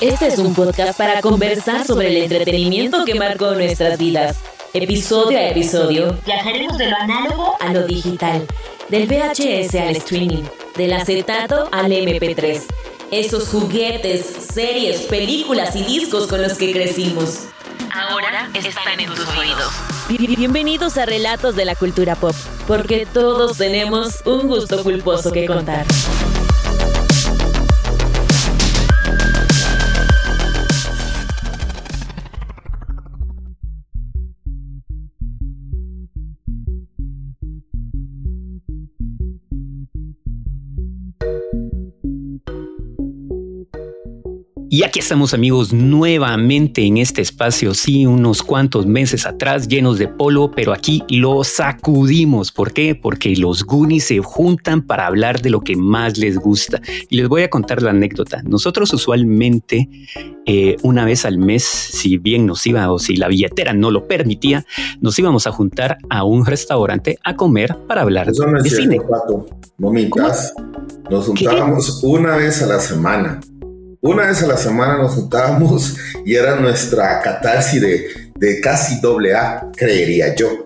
Este es un podcast para conversar sobre el entretenimiento que marcó nuestras vidas. Episodio a episodio, viajaremos de lo análogo a lo digital, del VHS al streaming, del acetato al MP3. Esos juguetes, series, películas y discos con los que crecimos. Ahora están en tus oídos. Bienvenidos a Relatos de la Cultura Pop, porque todos tenemos un gusto culposo que contar. Y aquí estamos amigos nuevamente en este espacio, sí, unos cuantos meses atrás llenos de polvo, pero aquí lo sacudimos. ¿Por qué? Porque los Goonies se juntan para hablar de lo que más les gusta. Y les voy a contar la anécdota. Nosotros usualmente eh, una vez al mes, si bien nos iba o si la billetera no lo permitía, nos íbamos a juntar a un restaurante a comer para hablar de cine. No Nos juntábamos una vez a la semana una vez a la semana nos juntábamos y era nuestra catarsis de, de casi doble A, creería yo.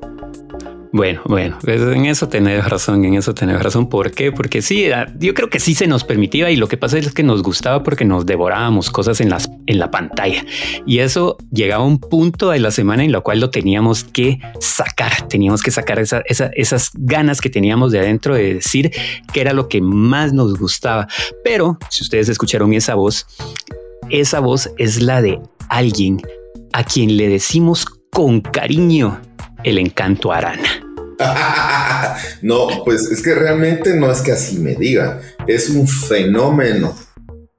Bueno, bueno, pues en eso tenés razón, en eso tenés razón. ¿Por qué? Porque sí, ah, yo creo que sí se nos permitía y lo que pasa es que nos gustaba porque nos devorábamos cosas en, las, en la pantalla. Y eso llegaba a un punto de la semana en la cual lo teníamos que sacar, teníamos que sacar esas ganas que teníamos de adentro de decir que era lo que más nos gustaba. Pero si ustedes escucharon esa voz, esa voz es la de alguien a quien le decimos con cariño el encanto arana. no, pues es que realmente no es que así me digan, es un fenómeno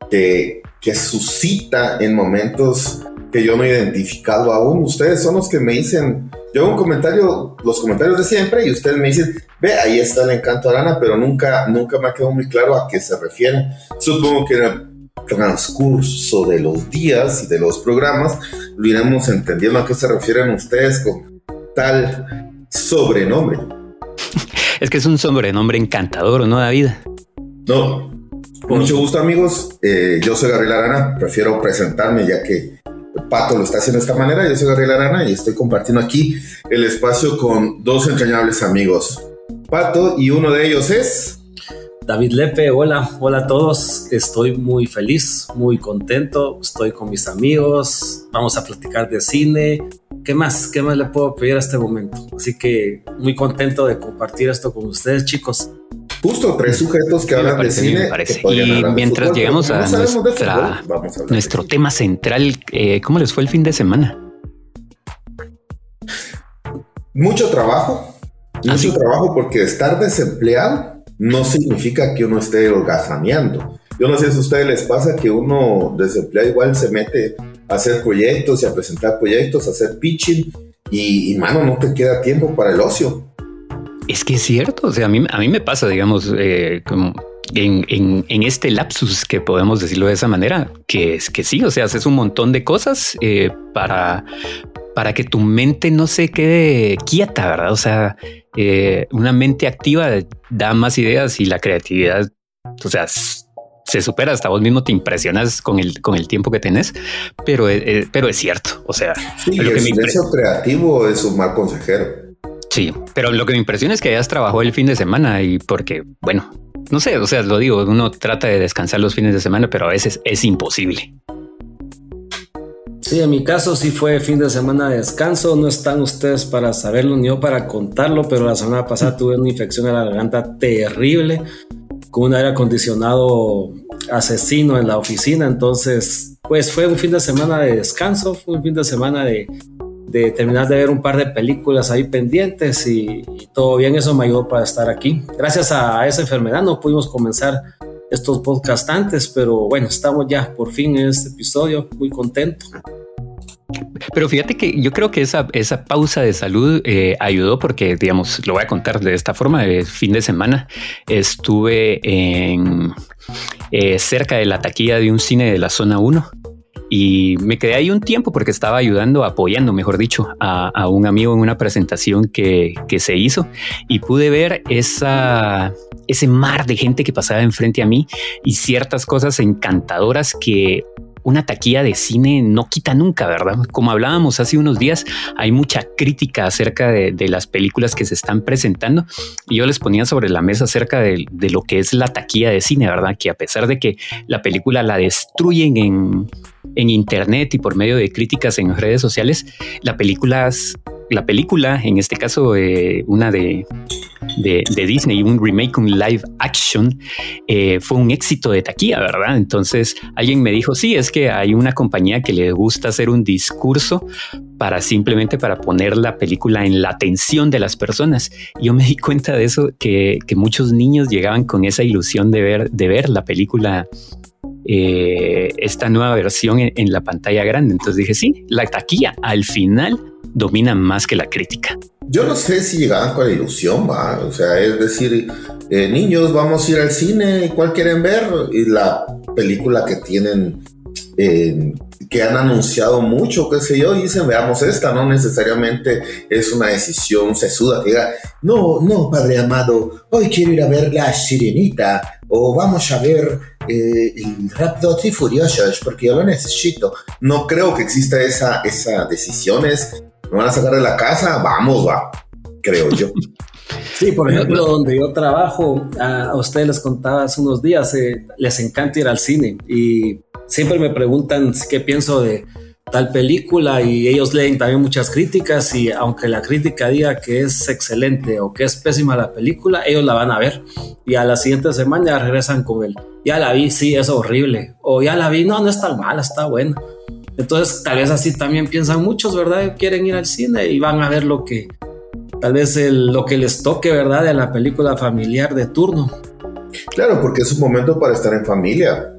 que, que suscita en momentos que yo no he identificado aún. Ustedes son los que me dicen, yo un comentario, los comentarios de siempre, y ustedes me dicen, ve, ahí está el encanto arana, pero nunca, nunca me ha quedado muy claro a qué se refieren. Supongo que en transcurso de los días y de los programas lo iremos entendiendo a qué se refieren ustedes con tal sobrenombre. es que es un sobrenombre encantador, ¿no, David? No. Con mucho gusto, amigos. Eh, yo soy Gabriel Arana. Prefiero presentarme ya que Pato lo está haciendo de esta manera. Yo soy Gabriel Arana y estoy compartiendo aquí el espacio con dos entrañables amigos. Pato y uno de ellos es... David Lepe, hola, hola a todos. Estoy muy feliz, muy contento. Estoy con mis amigos. Vamos a platicar de cine, ¿qué más? ¿Qué más le puedo pedir a este momento? Así que muy contento de compartir esto con ustedes, chicos. Justo tres sujetos que hablan de cine. Y mientras llegamos a, nuestro tema central, eh, ¿cómo les fue el fin de semana? Mucho trabajo. ¿Ah, mucho trabajo porque estar desempleado no significa que uno esté holgazaneando. Yo no sé si a ustedes les pasa que uno desempleado igual se mete hacer proyectos y a presentar proyectos, hacer pitching y, mano, no te queda tiempo para el ocio. Es que es cierto, o sea, a mí, a mí me pasa, digamos, eh, como en, en, este lapsus, que podemos decirlo de esa manera, que es que sí, o sea, haces un montón de cosas eh, para, para que tu mente no se quede quieta, ¿verdad? O sea, eh, una mente activa da más ideas y la creatividad, o sea, se supera, hasta vos mismo te impresionas con el, con el tiempo que tenés, pero, eh, eh, pero es cierto. O sea, lo el que creativo es un mal consejero. Sí, pero lo que me impresiona es que hayas trabajado el fin de semana y porque, bueno, no sé, o sea, lo digo, uno trata de descansar los fines de semana, pero a veces es imposible. Sí, en mi caso sí fue fin de semana de descanso. No están ustedes para saberlo ni yo para contarlo, pero la semana pasada tuve una infección en la garganta terrible con un aire acondicionado asesino en la oficina. Entonces, pues fue un fin de semana de descanso, fue un fin de semana de, terminar de ver un par de películas ahí pendientes y, todo bien. Eso me ayudó para estar aquí. Gracias a esa enfermedad no pudimos comenzar estos podcasts antes, pero bueno, estamos ya por fin en este episodio, muy contento. Pero fíjate que yo creo que esa, esa pausa de salud eh, ayudó porque, digamos, lo voy a contar de esta forma. El fin de semana estuve en eh, cerca de la taquilla de un cine de la zona 1 y me quedé ahí un tiempo porque estaba ayudando, apoyando, mejor dicho, a, un amigo en una presentación que, que, se hizo y pude ver esa, ese mar de gente que pasaba enfrente a mí y ciertas cosas encantadoras que una taquilla de cine no quita nunca, ¿verdad? Como hablábamos hace unos días, hay mucha crítica acerca de, las películas que se están presentando y yo les ponía sobre la mesa acerca de, lo que es la taquilla de cine, ¿verdad? Que a pesar de que la película la destruyen en, internet y por medio de críticas en redes sociales, la película la película, en este caso eh, una de, de, Disney, un remake, un live action, eh, fue un éxito de taquilla, ¿verdad? Entonces alguien me dijo, sí, es que hay una compañía que le gusta hacer un discurso para simplemente para poner la película en la atención de las personas. Yo me di cuenta de eso, que, muchos niños llegaban con esa ilusión de ver, de ver la película eh, esta nueva versión en, la pantalla grande. Entonces dije, sí, la taquilla al final domina más que la crítica. Yo no sé si llegaban con la ilusión, ¿va? o sea, es decir, eh, niños, vamos a ir al cine, ¿cuál quieren ver? Y la película que tienen, eh, que han anunciado mucho, qué sé yo, dicen, veamos esta, no necesariamente es una decisión sesuda que diga, no, no, padre amado, hoy quiero ir a ver La Sirenita, o vamos a ver eh, el Raptor y Furiosos, porque yo lo necesito. No creo que exista esa, esa decisión, es me van a sacar de la casa, vamos, va, creo yo. Sí, por ejemplo, donde yo trabajo, a ustedes les contaba hace unos días, eh, les encanta ir al cine y siempre me preguntan qué pienso de tal película y ellos leen también muchas críticas y aunque la crítica diga que es excelente o que es pésima la película, ellos la van a ver y a la siguiente semana ya regresan con él. Ya la vi, sí, es horrible. O ya la vi, no, no es tan mala, está buena. Entonces, tal vez así también piensan muchos, ¿verdad? Quieren ir al cine y van a ver lo que, tal vez lo que les toque, ¿verdad? De la película familiar de turno. Claro, porque es un momento para estar en familia.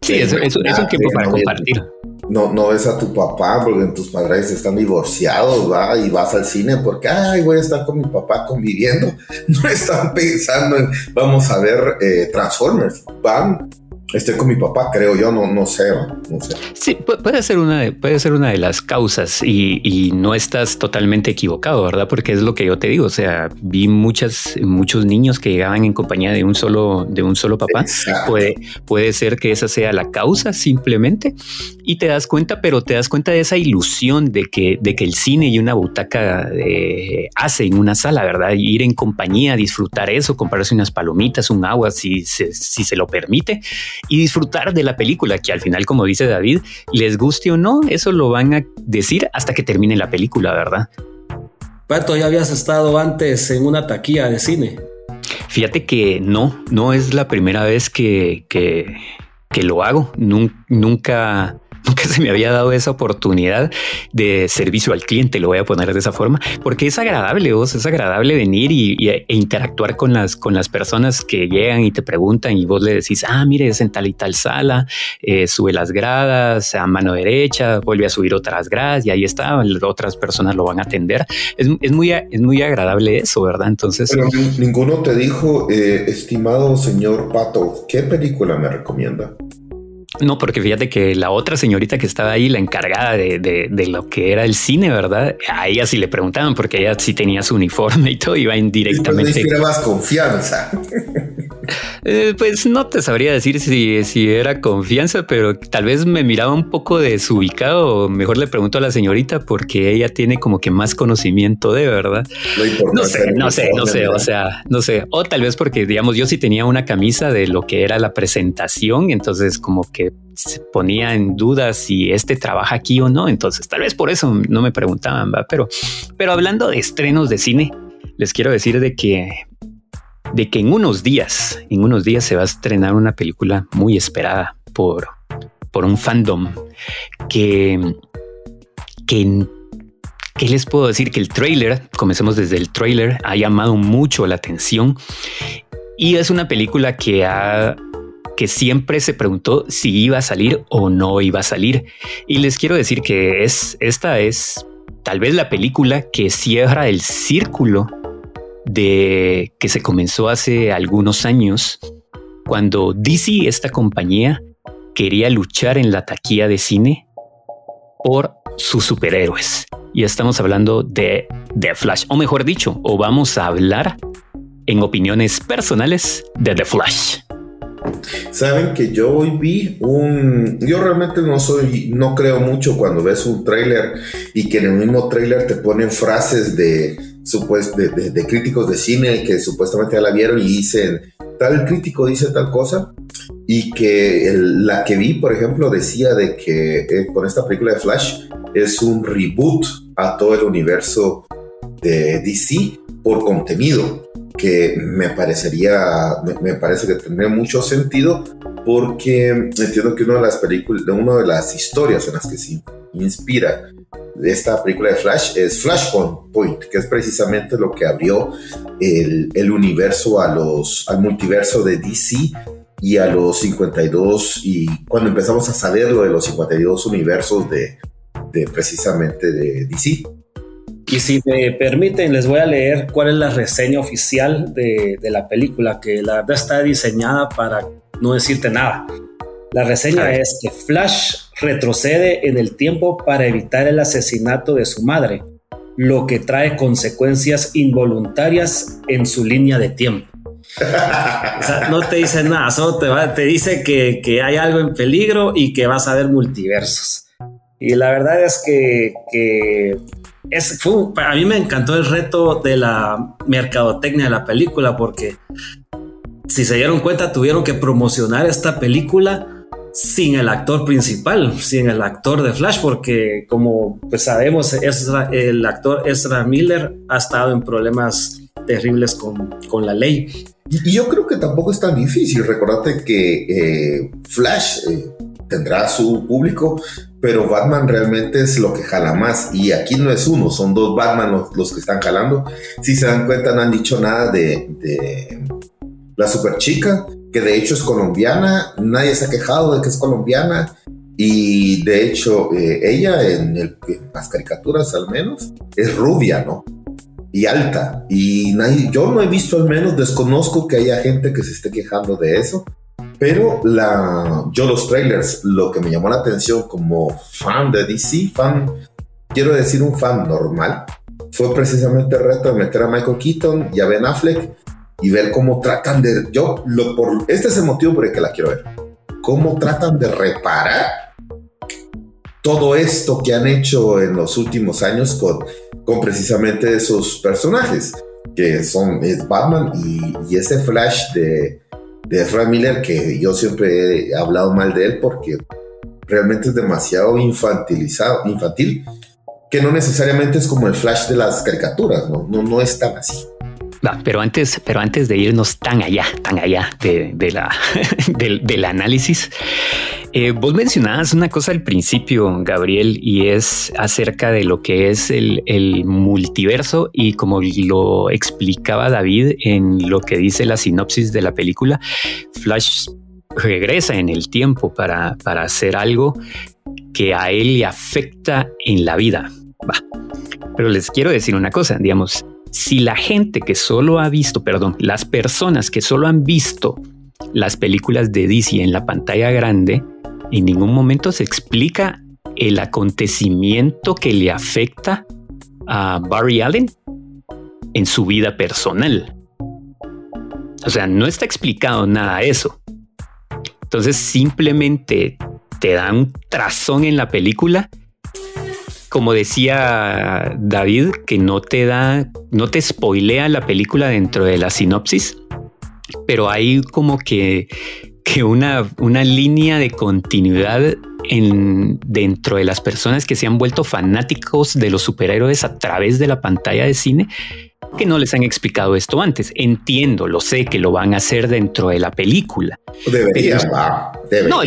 Sí, es, es, un tiempo para compartir. No, no ves a tu papá porque tus padres están divorciados, ¿va? Y vas al cine porque, ay, voy a estar con mi papá conviviendo. No están pensando en, vamos a ver eh, Transformers. Van estoy con mi papá, creo yo, no, no sé, no sé. Sí, puede ser una de, puede ser una de las causas y, y, no estás totalmente equivocado, ¿verdad? Porque es lo que yo te digo, o sea, vi muchas, muchos niños que llegaban en compañía de un solo, de un solo papá. Puede, puede ser que esa sea la causa simplemente y te das cuenta, pero te das cuenta de esa ilusión de que, de que el cine y una butaca eh, hace en una sala, ¿verdad? Ir en compañía, disfrutar eso, comprarse unas palomitas, un agua, si si se lo permite y disfrutar de la película, que al final, como dice David, les guste o no, eso lo van a decir hasta que termine la película, ¿verdad? Pato, ¿ya habías estado antes en una taquilla de cine? Fíjate que no, no es la primera vez que, que, que lo hago. Nunca, nunca se me había dado esa oportunidad de servicio al cliente, lo voy a poner de esa forma, porque es agradable, vos, es agradable venir y, e interactuar con las, con las personas que llegan y te preguntan y vos le decís, ah, mire, es en tal y tal sala, eh, sube las gradas a mano derecha, vuelve a subir otras gradas y ahí está, otras personas lo van a atender. Es, es muy, es muy agradable eso, ¿verdad? Entonces... Pero ninguno te dijo, eh, estimado señor Pato, ¿qué película me recomienda? No, porque fíjate que la otra señorita que estaba ahí, la encargada de, de, lo que era el cine, ¿verdad? A ella sí le preguntaban porque ella sí tenía su uniforme y todo, iba indirectamente. Más confianza. Eh, pues no te sabría decir si, si era confianza, pero tal vez me miraba un poco desubicado. Mejor le pregunto a la señorita porque ella tiene como que más conocimiento de verdad. No sé, no sé, no sé, o sea, no sé. O tal vez porque, digamos, yo sí tenía una camisa de lo que era la presentación, entonces como que se ponía en duda si este trabaja aquí o no. Entonces tal vez por eso no me preguntaban, ¿va? Pero, pero hablando de estrenos de cine, les quiero decir de que de que en unos días, en unos días se va a estrenar una película muy esperada por, por un fandom que, que, ¿qué les puedo decir? Que el trailer, comencemos desde el trailer, ha llamado mucho la atención y es una película que ha que siempre se preguntó si iba a salir o no iba a salir. Y les quiero decir que es esta es tal vez la película que cierra el círculo de que se comenzó hace algunos años cuando DC, esta compañía, quería luchar en la taquilla de cine por sus superhéroes. Y estamos hablando de The Flash, o mejor dicho, o vamos a hablar en opiniones personales de The Flash. Saben que yo hoy vi un. Yo realmente no soy. No creo mucho cuando ves un tráiler y que en el mismo tráiler te ponen frases de, de, de, críticos de cine que supuestamente ya la vieron y dicen. Tal crítico dice tal cosa. Y que la que vi, por ejemplo, decía de que eh, con esta película de Flash es un reboot a todo el universo de DC por contenido que me parecería, me, parece que tendría mucho sentido porque entiendo que una de las películas, una de las historias en las que se inspira esta película de Flash es Flashpoint, que es precisamente lo que abrió el, universo a los, al multiverso de DC y a los 52 y cuando empezamos a saber lo de los 52 universos de, de precisamente de DC. Y si me permiten, les voy a leer cuál es la reseña oficial de, la película, que la verdad está diseñada para no decirte nada. La reseña es que Flash retrocede en el tiempo para evitar el asesinato de su madre, lo que trae consecuencias involuntarias en su línea de tiempo. o sea, no te dice nada, solo te, te dice que, que, hay algo en peligro y que vas a ver multiversos. Y la verdad es que, que es, a mí me encantó el reto de la mercadotecnia de la película porque si se dieron cuenta tuvieron que promocionar esta película sin el actor principal, sin el actor de Flash, porque como pues sabemos, el actor Ezra Miller ha estado en problemas terribles con, con la ley. Y yo creo que tampoco es tan difícil. Recordate que eh, Flash eh, tendrá su público, pero Batman realmente es lo que jala más. Y aquí no es uno, son dos Batman los, que están jalando. Si se dan cuenta, no han dicho nada de, la super chica, que de hecho es colombiana. Nadie se ha quejado de que es colombiana. Y de hecho, eh, ella en, las caricaturas al menos es rubia, ¿no? Y alta. Y nadie, yo no he visto al menos, desconozco que haya gente que se esté quejando de eso. Pero la, yo los trailers, lo que me llamó la atención como fan de DC, fan, quiero decir un fan normal, fue precisamente el reto de meter a Michael Keaton y a Ben Affleck y ver cómo tratan de, yo, lo, por, este es el motivo por el que la quiero ver, cómo tratan de reparar todo esto que han hecho en los últimos años con, con precisamente esos personajes que son es Batman y, y ese Flash de, de Ezra Miller, que yo siempre he hablado mal de él porque realmente es demasiado infantilizado, infantil, que no necesariamente es como el flash de las caricaturas, no, no, no es tan así. pero antes, pero antes de irnos tan allá, tan allá de, la, del análisis, eh, vos mencionabas una cosa al principio, Gabriel, y es acerca de lo que es el, multiverso y como lo explicaba David en lo que dice la sinopsis de la película, Flash regresa en el tiempo para, para hacer algo que a él le afecta en la vida. Pero les quiero decir una cosa, digamos, si la gente que solo ha visto, perdón, las personas que solo han visto las películas de DC en la pantalla grande, en ningún momento se explica el acontecimiento que le afecta a Barry Allen en su vida personal. O sea, no está explicado nada eso. Entonces simplemente te da un trazón en la película. Como decía David, que no te da, no te spoilea la película dentro de la sinopsis, pero hay como que que una, una línea de continuidad en, dentro de las personas que se han vuelto fanáticos de los superhéroes a través de la pantalla de cine que no les han explicado esto antes. Entiendo, lo sé que lo van a hacer dentro de la película. Debería, No,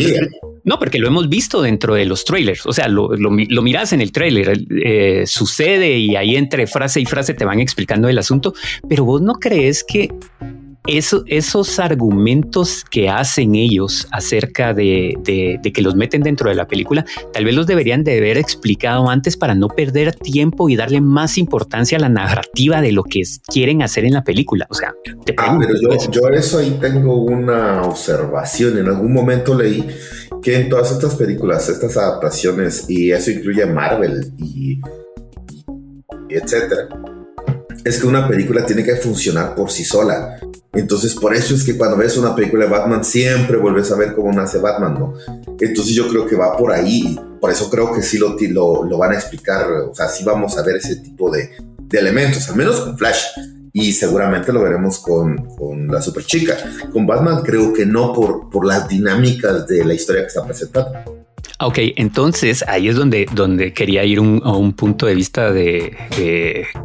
no, porque lo hemos visto dentro de los trailers. O sea, lo, lo, miras en el trailer, eh, sucede y ahí entre frase y frase te van explicando el asunto. Pero vos no crees que esos argumentos que hacen ellos acerca de, que los meten dentro de la película, tal vez los deberían de haber explicado antes para no perder tiempo y darle más importancia a la narrativa de lo que quieren hacer en la película. O sea, te ah, pero yo, yo eso ahí tengo una observación. En algún momento leí que en todas estas películas, estas adaptaciones, y eso incluye Marvel y, y etcétera, es que una película tiene que funcionar por sí sola. Entonces, por eso es que cuando ves una película de Batman, siempre vuelves a ver cómo nace Batman, ¿no? Entonces, yo creo que va por ahí. Por eso creo que sí lo, lo, lo van a explicar. O sea, sí vamos a ver ese tipo de, de elementos, al menos con Flash. Y seguramente lo veremos con, con, la super chica. Con Batman, creo que no por, por las dinámicas de la historia que está presentando. Ok, entonces ahí es donde, donde quería ir a un punto de vista de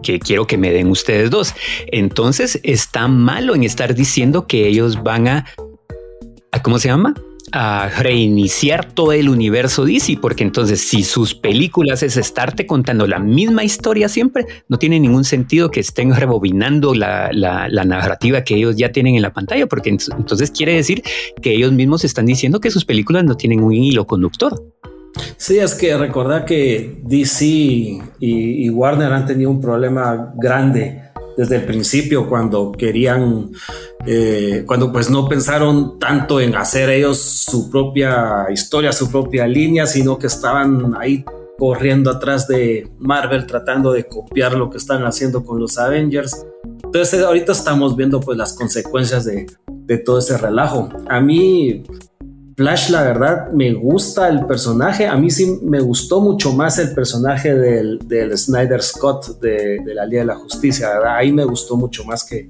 que quiero que me den ustedes dos. Entonces está malo en estar diciendo que ellos van a, a ¿cómo se llama? A reiniciar todo el universo DC, porque entonces si sus películas es estarte contando la misma historia siempre, no tiene ningún sentido que estén rebobinando la, narrativa que ellos ya tienen en la pantalla, porque entonces quiere decir que ellos mismos están diciendo que sus películas no tienen un hilo conductor. Sí, es que recordar que DC y Warner han tenido un problema grande desde el principio cuando querían, eh, cuando pues no pensaron tanto en hacer ellos su propia historia, su propia línea, sino que estaban ahí corriendo atrás de Marvel tratando de copiar lo que están haciendo con los Avengers. Entonces ahorita estamos viendo pues las consecuencias de, de todo ese relajo. A mí Flash, la verdad, me gusta el personaje. A mí sí me gustó mucho más el personaje del, Snyder Scott de, la Liga de la Justicia, ¿verdad? Ahí me gustó mucho más que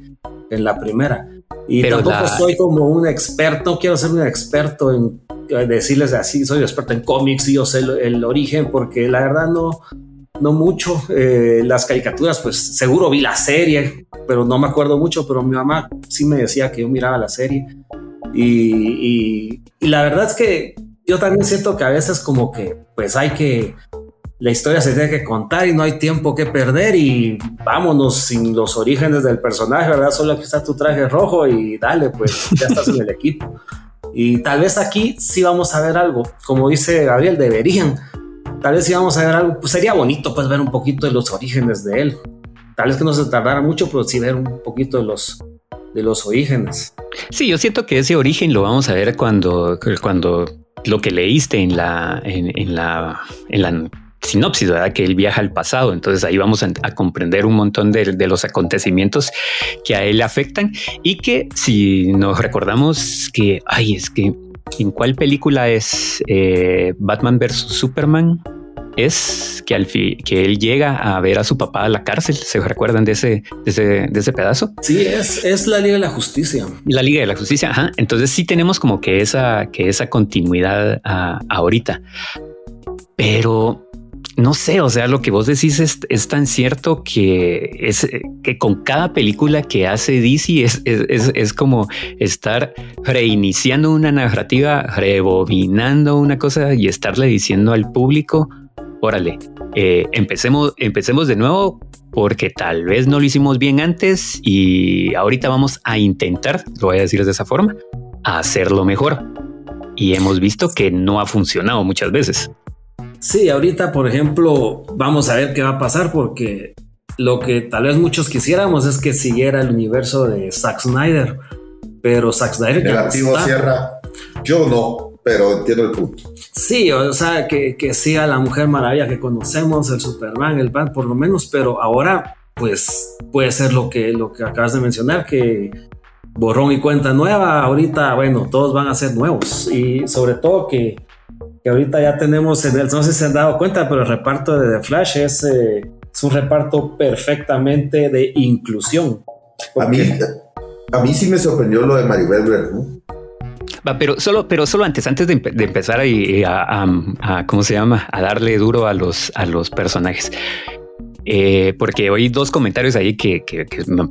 en la primera. Y tampoco soy como un experto, quiero ser un experto en decirles así, soy experto en cómics y yo sé el, origen, porque la verdad no, no mucho. Eh, las caricaturas, pues seguro vi la serie, pero no me acuerdo mucho, pero mi mamá sí me decía que yo miraba la serie. Y, la verdad es que yo también siento que a veces como que pues hay que, la historia se tiene que contar y no hay tiempo que perder y vámonos sin los orígenes del personaje, ¿verdad? Solo aquí está tu traje rojo y dale, pues ya estás en el equipo. Y tal vez aquí sí vamos a ver algo, como dice Gabriel, deberían. Tal vez sí vamos a ver algo, pues sería bonito pues ver un poquito de los orígenes de él. Tal vez que no se tardara mucho, pero sí ver un poquito de los, de los orígenes. Sí, yo siento que ese origen lo vamos a ver cuando, cuando lo que leíste en la, en, la, en la sinopsis, ¿verdad? Que él viaja al pasado. Entonces ahí vamos a, comprender un montón de, los acontecimientos que a él afectan y que si nos recordamos que, ay, es que en cuál película es eh, Batman versus Superman, es que al fin que él llega a ver a su papá a la cárcel. ¿Se recuerdan de ese, de ese, pedazo? Sí, es, es la Liga de la Justicia. La Liga de la Justicia. Ajá. Entonces sí tenemos como que esa, que esa continuidad ah, ahorita. Pero no sé, o sea, lo que vos decís es, tan cierto que es que con cada película que hace DC es, es, es, como estar reiniciando una narrativa, rebobinando una cosa y estarle diciendo al público órale, eh, empecemos, empecemos de nuevo porque tal vez no lo hicimos bien antes y ahorita vamos a intentar, lo voy a decir de esa forma, hacerlo mejor. Y hemos visto que no ha funcionado muchas veces. Sí, ahorita, por ejemplo, vamos a ver qué va a pasar porque lo que tal vez muchos quisiéramos es que siguiera el universo de Zack Snyder, pero Zack Snyder ya Sierra, yo no, pero entiendo el punto. Sí, o sea, que, que sea la Mujer Maravilla que conocemos, el Superman, el Batman, por lo menos, pero ahora, pues, puede ser lo que, lo que acabas de mencionar, que borrón y cuenta nueva, ahorita, bueno, todos van a ser nuevos y sobre todo que, que ahorita ya tenemos en el, no sé si se han dado cuenta, pero el reparto de The Flash es, eh, es un reparto perfectamente de inclusión. A mí, a mí sí me sorprendió lo de Maribel Verdú pero solo, pero solo antes, antes de, empezar a, ¿cómo se llama? A darle duro a los, a los personajes. Eh, porque oí dos comentarios ahí que,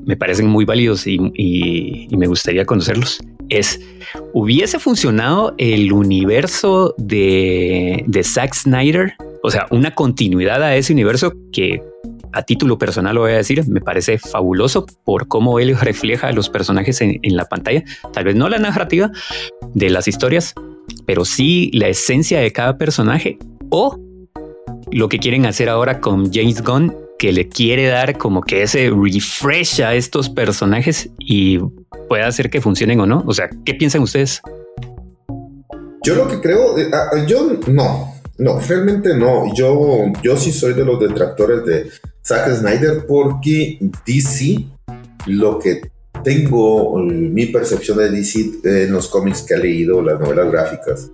me parecen muy válidos y, me gustaría conocerlos. Es, ¿hubiese funcionado el universo de, de Zack Snyder? O sea, una continuidad a ese universo que a título personal lo voy a decir, me parece fabuloso por cómo él refleja los personajes en, la pantalla. Tal vez no la narrativa de las historias, pero sí la esencia de cada personaje o lo que quieren hacer ahora con James Gunn, que le quiere dar como que ese refresh a estos personajes y puede hacer que funcionen o no. O sea, ¿qué piensan ustedes? Yo lo que creo, eh, ah, yo no, no, realmente no. Yo, yo sí soy de los detractores de, Zack Snyder porque DC, lo que tengo, mi percepción de DC en los cómics que he leído, las novelas gráficas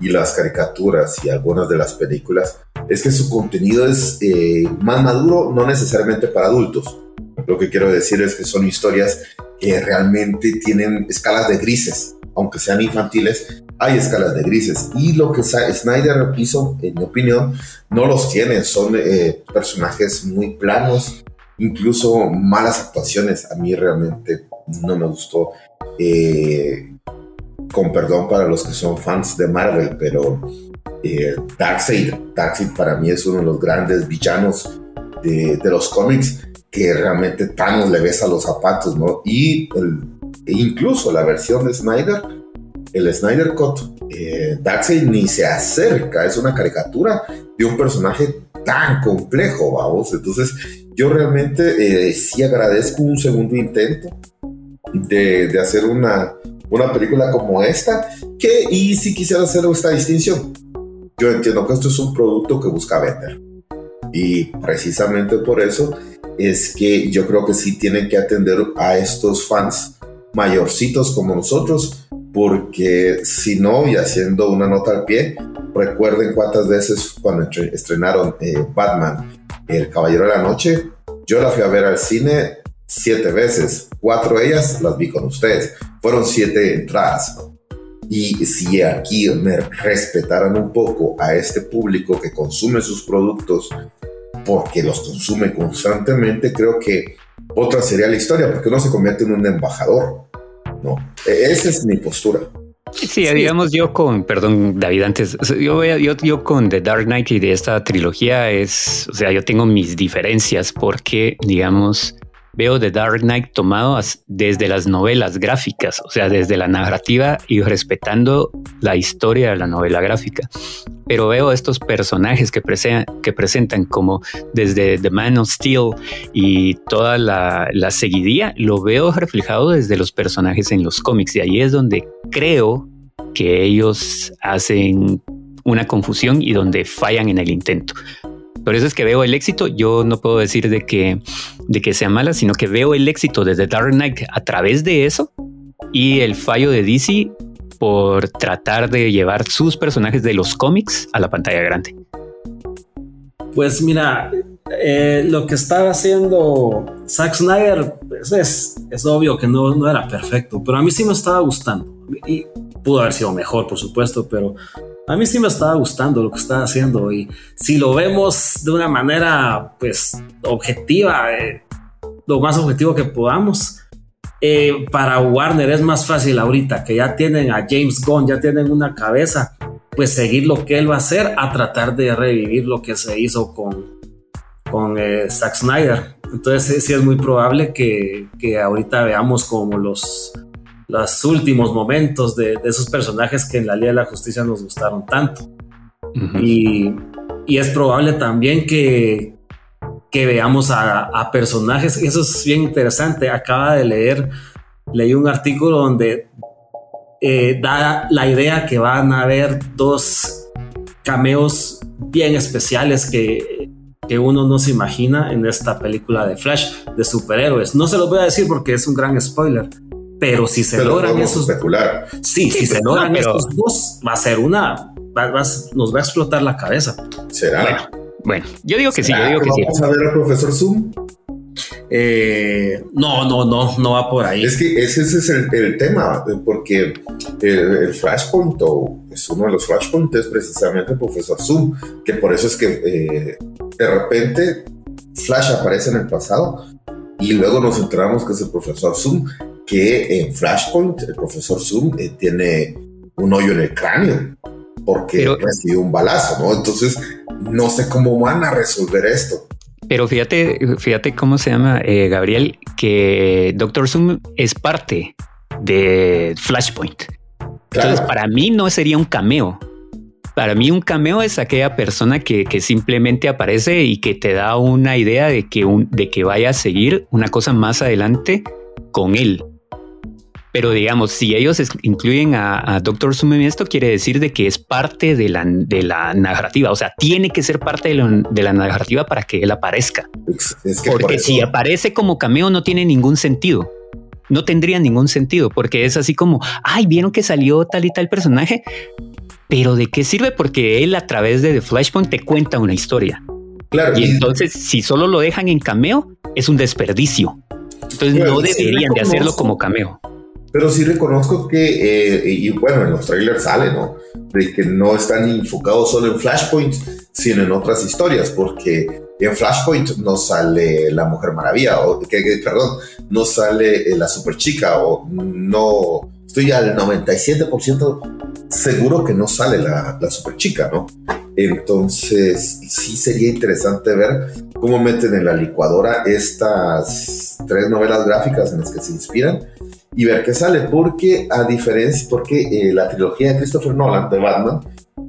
y las caricaturas y algunas de las películas, es que su contenido es eh, más maduro, no necesariamente para adultos. Lo que quiero decir es que son historias que realmente tienen escalas de grises, aunque sean infantiles, hay escalas de grises. Y lo que Snyder hizo, en mi opinión, no los tiene. Son eh, personajes muy planos, incluso malas actuaciones. A mí realmente no me gustó. Eh, con perdón para los que son fans de Marvel, pero eh, Darkseid, Darkseid para mí es uno de los grandes villanos de, de los cómics que realmente Thanos le besa los zapatos, ¿no? Y el, e incluso la versión de Snyder el Snyder Cut, eh, Darkseid ni se acerca, es una caricatura de un personaje tan complejo, vamos. Entonces, yo realmente eh, sí agradezco un segundo intento de, hacer una, una película como esta, que y si quisiera hacer esta distinción. Yo entiendo que esto es un producto que busca vender. Y precisamente por eso es que yo creo que sí tienen que atender a estos fans mayorcitos como nosotros, porque si no, y haciendo una nota al pie, recuerden cuántas veces cuando estrenaron eh, Batman, El Caballero de la Noche, yo la fui a ver al cine siete veces, cuatro de ellas las vi con ustedes, fueron siete entradas. Y si aquí me respetaran un poco a este público que consume sus productos, porque los consume constantemente, creo que otra sería la historia, porque uno se convierte en un embajador. No, e-, esa es mi postura. Sí, digamos yo con, perdón David, antes, yo, yo, yo con The Dark Knight y de esta trilogía es, o sea, yo tengo mis diferencias porque, digamos, veo The Dark Knight tomado desde las novelas gráficas, o sea, desde la narrativa y respetando la historia de la novela gráfica. Pero veo estos personajes que, presentan como desde The Man of Steel y toda la, la lo veo reflejado desde los personajes en los cómics y ahí es donde creo que ellos hacen una confusión y donde fallan en el intento. Por eso es que veo el éxito. Yo no puedo decir de que, de que sea mala, sino que veo el éxito desde Dark Knight a través de eso y el fallo de DC por tratar de llevar sus personajes de los cómics a la pantalla grande. Pues mira, eh, lo que estaba haciendo Zack Snyder pues es, es, obvio que no, no era perfecto, pero a mí sí me estaba gustando y pudo haber sido mejor, por supuesto, pero a mí sí me estaba gustando lo que estaba haciendo y si lo vemos de una manera pues objetiva, eh, lo más objetivo que podamos, eh, para Warner es más fácil ahorita que ya tienen a James Gunn, ya tienen una cabeza, pues seguir lo que él va a hacer a tratar de revivir lo que se hizo con, con eh, Zack Snyder. Entonces sí es muy probable que, que ahorita veamos como los los últimos momentos de, esos personajes que en la Liga de la Justicia nos gustaron tanto. y, es probable también que, que veamos a, personajes, eso es bien interesante, acaba de leer, leí un artículo donde eh, da la idea que van a haber dos cameos bien especiales que, que uno no se imagina en esta película de Flash de superhéroes. No se los voy a decir porque es un gran spoiler, pero si se logran esos. Especular. Sí, si se logran esos dos, va a ser una. nos va a explotar la cabeza. ¿Será? Bueno, yo digo que sí, yo digo que, sí. ¿Vamos a ver al profesor Zoom? Eh, no, no, no, no va por ahí. Es que ese, es el, tema, porque el, Flashpoint o es uno de los Flashpoints es precisamente el profesor Zoom, que por eso es que eh, de repente Flash aparece en el pasado y luego nos enteramos que es el profesor Zoom que en Flashpoint el profesor Zoom eh, tiene un hoyo en el cráneo porque recibió un balazo, ¿no? Entonces, no sé cómo van a resolver esto. Pero fíjate, fíjate cómo se llama, eh, Gabriel, que Doctor Zoom es parte de Flashpoint. Entonces, para mí no sería un cameo. Para mí un cameo es aquella persona que, que, simplemente aparece y que te da una idea de que, un, de que vaya a seguir una cosa más adelante con él. Pero digamos, si ellos incluyen a, Doctor Sume, esto quiere decir de que es parte de la, de la narrativa. O sea, tiene que ser parte de, la narrativa para que él aparezca. Porque si aparece como cameo no tiene ningún sentido. No tendría ningún sentido porque es así como, ay, vieron que salió tal y tal personaje. Pero ¿de qué sirve? Porque él a través de The Flashpoint te cuenta una historia. Claro. Y entonces, si solo lo dejan en cameo, es un desperdicio. Entonces no deberían de hacerlo como cameo. Pero sí reconozco que, eh, y bueno, en los trailers sale, ¿no? De que no están enfocados solo en Flashpoint, sino en otras historias, porque en Flashpoint no sale la Mujer Maravilla, o que, perdón, no sale eh, la Super Chica, o no, estoy al 97% seguro que no sale la, la Super Chica, ¿no? Entonces, sí sería interesante ver cómo meten en la licuadora estas tres novelas gráficas en las que se inspiran y ver qué sale, porque a diferencia, porque eh, la trilogía de Christopher Nolan de Batman,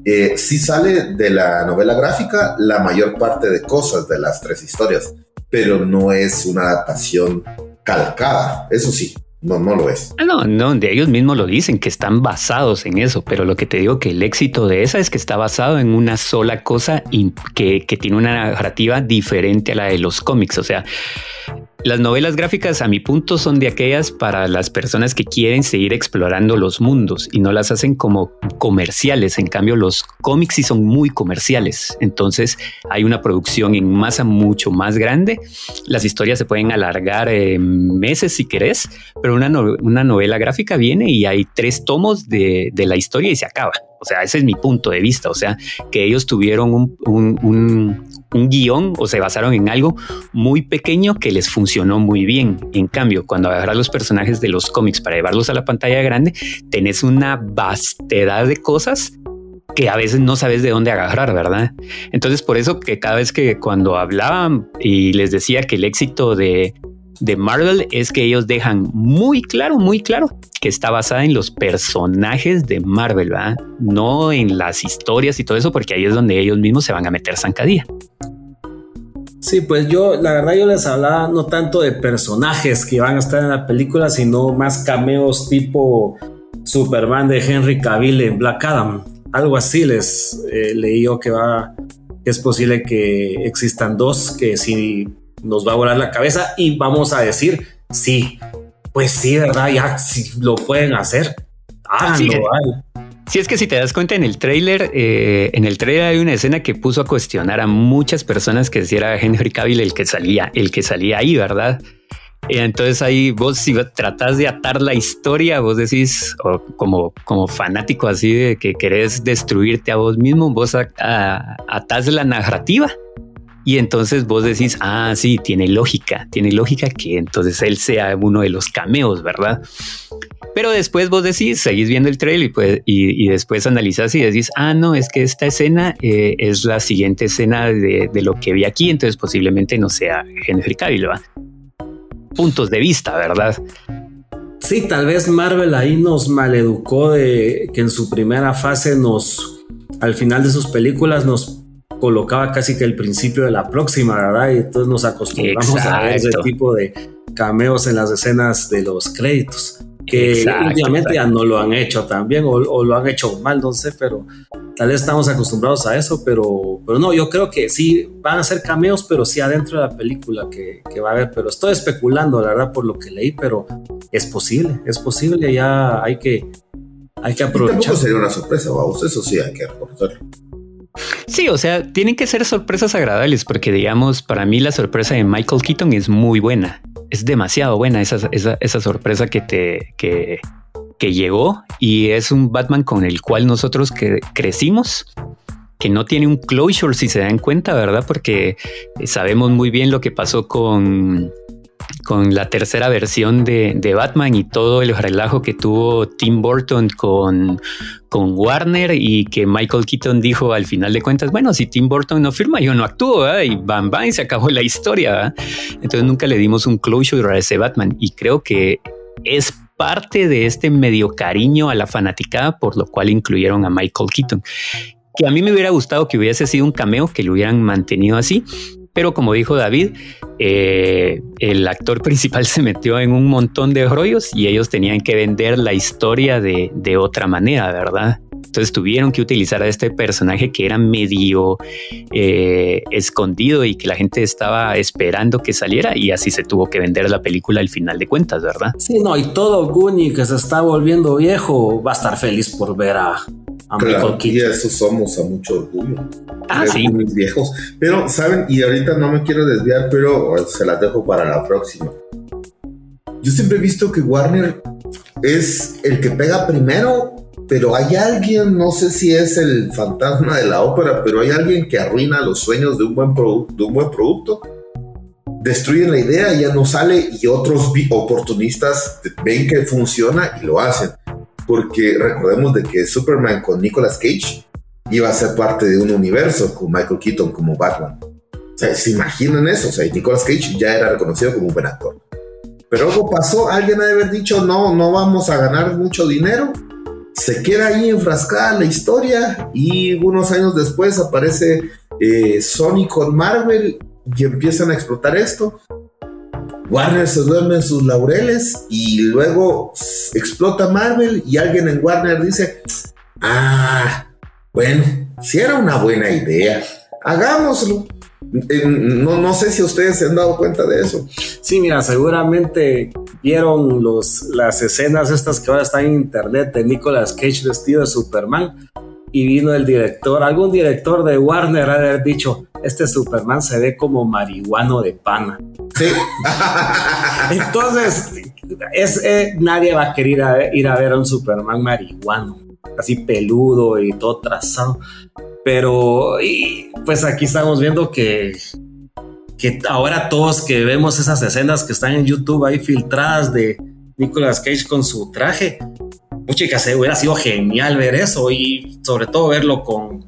eh, sí sale de la novela gráfica la mayor parte de cosas de las tres historias, pero no es una adaptación calcada, eso sí. No, no lo es. No, no, de ellos mismos lo dicen, que están basados en eso, pero lo que te digo que el éxito de esa es que está basado en una sola cosa y que, que tiene una narrativa diferente a la de los cómics. O sea, las novelas gráficas, a mi punto, son de aquellas para las personas que quieren seguir explorando los mundos y no las hacen como comerciales. En cambio, los cómics sí son muy comerciales. Entonces, hay una producción en masa mucho más grande. Las historias se pueden alargar meses si querés, pero una, una, novela gráfica viene y hay tres tomos de, de la historia y se acaba. O sea, ese es mi punto de vista. O sea, que ellos tuvieron un, guion o se basaron en algo muy pequeño que les funcionó muy bien. En cambio, cuando agarras los personajes de los cómics para llevarlos a la pantalla grande, tenés una vastedad de cosas que a veces no sabes de dónde agarrar, ¿verdad? Entonces, por eso que cada vez que cuando hablaban y les decía que el éxito de, de Marvel es que ellos dejan muy claro, muy claro que está basada en los personajes de Marvel, ¿verdad? No en las historias y todo eso, porque ahí es donde ellos mismos se van a meter zancadilla. Sí, pues yo, la verdad, yo les hablaba no tanto de personajes que van a estar en la película, sino más cameos tipo Superman de Henry Cavill en Black Adam. Algo así les eh, leí que va, es posible que existan dos, que si nos va a volar la cabeza y vamos a decir, sí, pues sí, ¿verdad? Ya si lo pueden hacer, háganlo. Sí, es que si te das cuenta en el trailer, eh, en el trailer hay una escena que puso a cuestionar a muchas personas que si era Henry Cavill el que salía, el que salía ahí, ¿verdad? Entonces ahí vos si tratás de atar la historia, vos decís, o como, como fanático así de que querés destruirte a vos mismo, vos atás la narrativa y entonces vos decís, ah, sí, tiene lógica, tiene lógica que entonces él sea uno de los cameos, ¿verdad? Pero después vos decís, seguís viendo el trailer y, pues, y, después analizás y decís, ah, no, es que esta escena eh, es la siguiente escena de, lo que vi aquí, entonces posiblemente no sea Henry Cavill. Puntos de vista, ¿verdad? Sí, tal vez Marvel ahí nos maleducó de que en su primera fase nos, al final de sus películas nos colocaba casi que el principio de la próxima, ¿verdad? Y entonces nos acostumbramos a ver ese tipo de cameos en las escenas de los créditos, que últimamente ya no lo han hecho también o, lo han hecho mal, no sé, pero tal vez estamos acostumbrados a eso, pero, pero no, yo creo que sí van a ser cameos, pero sí adentro de la película que, que va a haber, pero estoy especulando, la verdad, por lo que leí, pero es posible, es posible, ya hay que, hay que aprovechar. tampoco sería una sorpresa, vamos, eso sí hay que reconocerlo. Sí, o sea, tienen que ser sorpresas agradables porque, digamos, para mí la sorpresa de Michael Keaton es muy buena. Es demasiado buena esa, esa, sorpresa que te que, que llegó y es un Batman con el cual nosotros crecimos que no tiene un closure si se dan cuenta, ¿verdad? Porque sabemos muy bien lo que pasó con con la tercera versión de, Batman y todo el relajo que tuvo Tim Burton con, con Warner y que Michael Keaton dijo al final de cuentas, bueno, si Tim Burton no firma, yo no actúo, y bam, bam, se acabó la historia. Entonces nunca le dimos un closure a ese Batman y creo que es parte de este medio cariño a la fanaticada, por lo cual incluyeron a Michael Keaton. Que a mí me hubiera gustado que hubiese sido un cameo, que lo hubieran mantenido así, Pero como dijo David, eh, el actor principal se metió en un montón de rollos y ellos tenían que vender la historia de, de otra manera, ¿verdad? Entonces tuvieron que utilizar a este personaje que era medio eh, escondido y que la gente estaba esperando que saliera y así se tuvo que vender la película al final de cuentas, ¿verdad? Sí, no, y todo Goonie que se está volviendo viejo va a estar feliz por ver a, a claro, Y eso somos a mucho orgullo. Ah, sí. viejos. Pero, ¿saben? Y ahorita no me quiero desviar, pero se las dejo para la próxima. Yo siempre he visto que Warner es el que pega primero pero hay alguien, no sé si es el fantasma de la ópera, pero hay alguien que arruina los sueños de un buen, de un buen producto. Destruyen la idea, ya no sale y otros oportunistas ven que funciona y lo hacen. Porque recordemos de que Superman con Nicolas Cage iba a ser parte de un universo con Michael Keaton como Batman. O sea, se imaginan eso. O sea, Nicolas Cage ya era reconocido como un buen actor. Pero algo pasó, alguien ha de haber dicho, no, no vamos a ganar mucho dinero se queda ahí enfrascada la historia y unos años después aparece eh, Sony con Marvel y empiezan a explotar esto. Warner se duerme en sus laureles y luego explota Marvel y alguien en Warner dice, ah, bueno, si era una buena idea, hagámoslo. No, no sé si ustedes se han dado cuenta de eso. Sí, mira, seguramente vieron los, las escenas estas que ahora están en internet de Nicolas Cage vestido de Superman y vino el director, algún director de Warner ha haber dicho, este Superman se ve como marihuano de pana. Sí. Entonces, es, eh, nadie va a querer ir a ver a un Superman marihuano, así peludo y todo trazado. Pero pues aquí estamos viendo que, que ahora todos que vemos esas escenas que están en YouTube ahí filtradas de Nicolas Cage con su traje, mucha se hubiera sido genial ver eso y sobre todo verlo con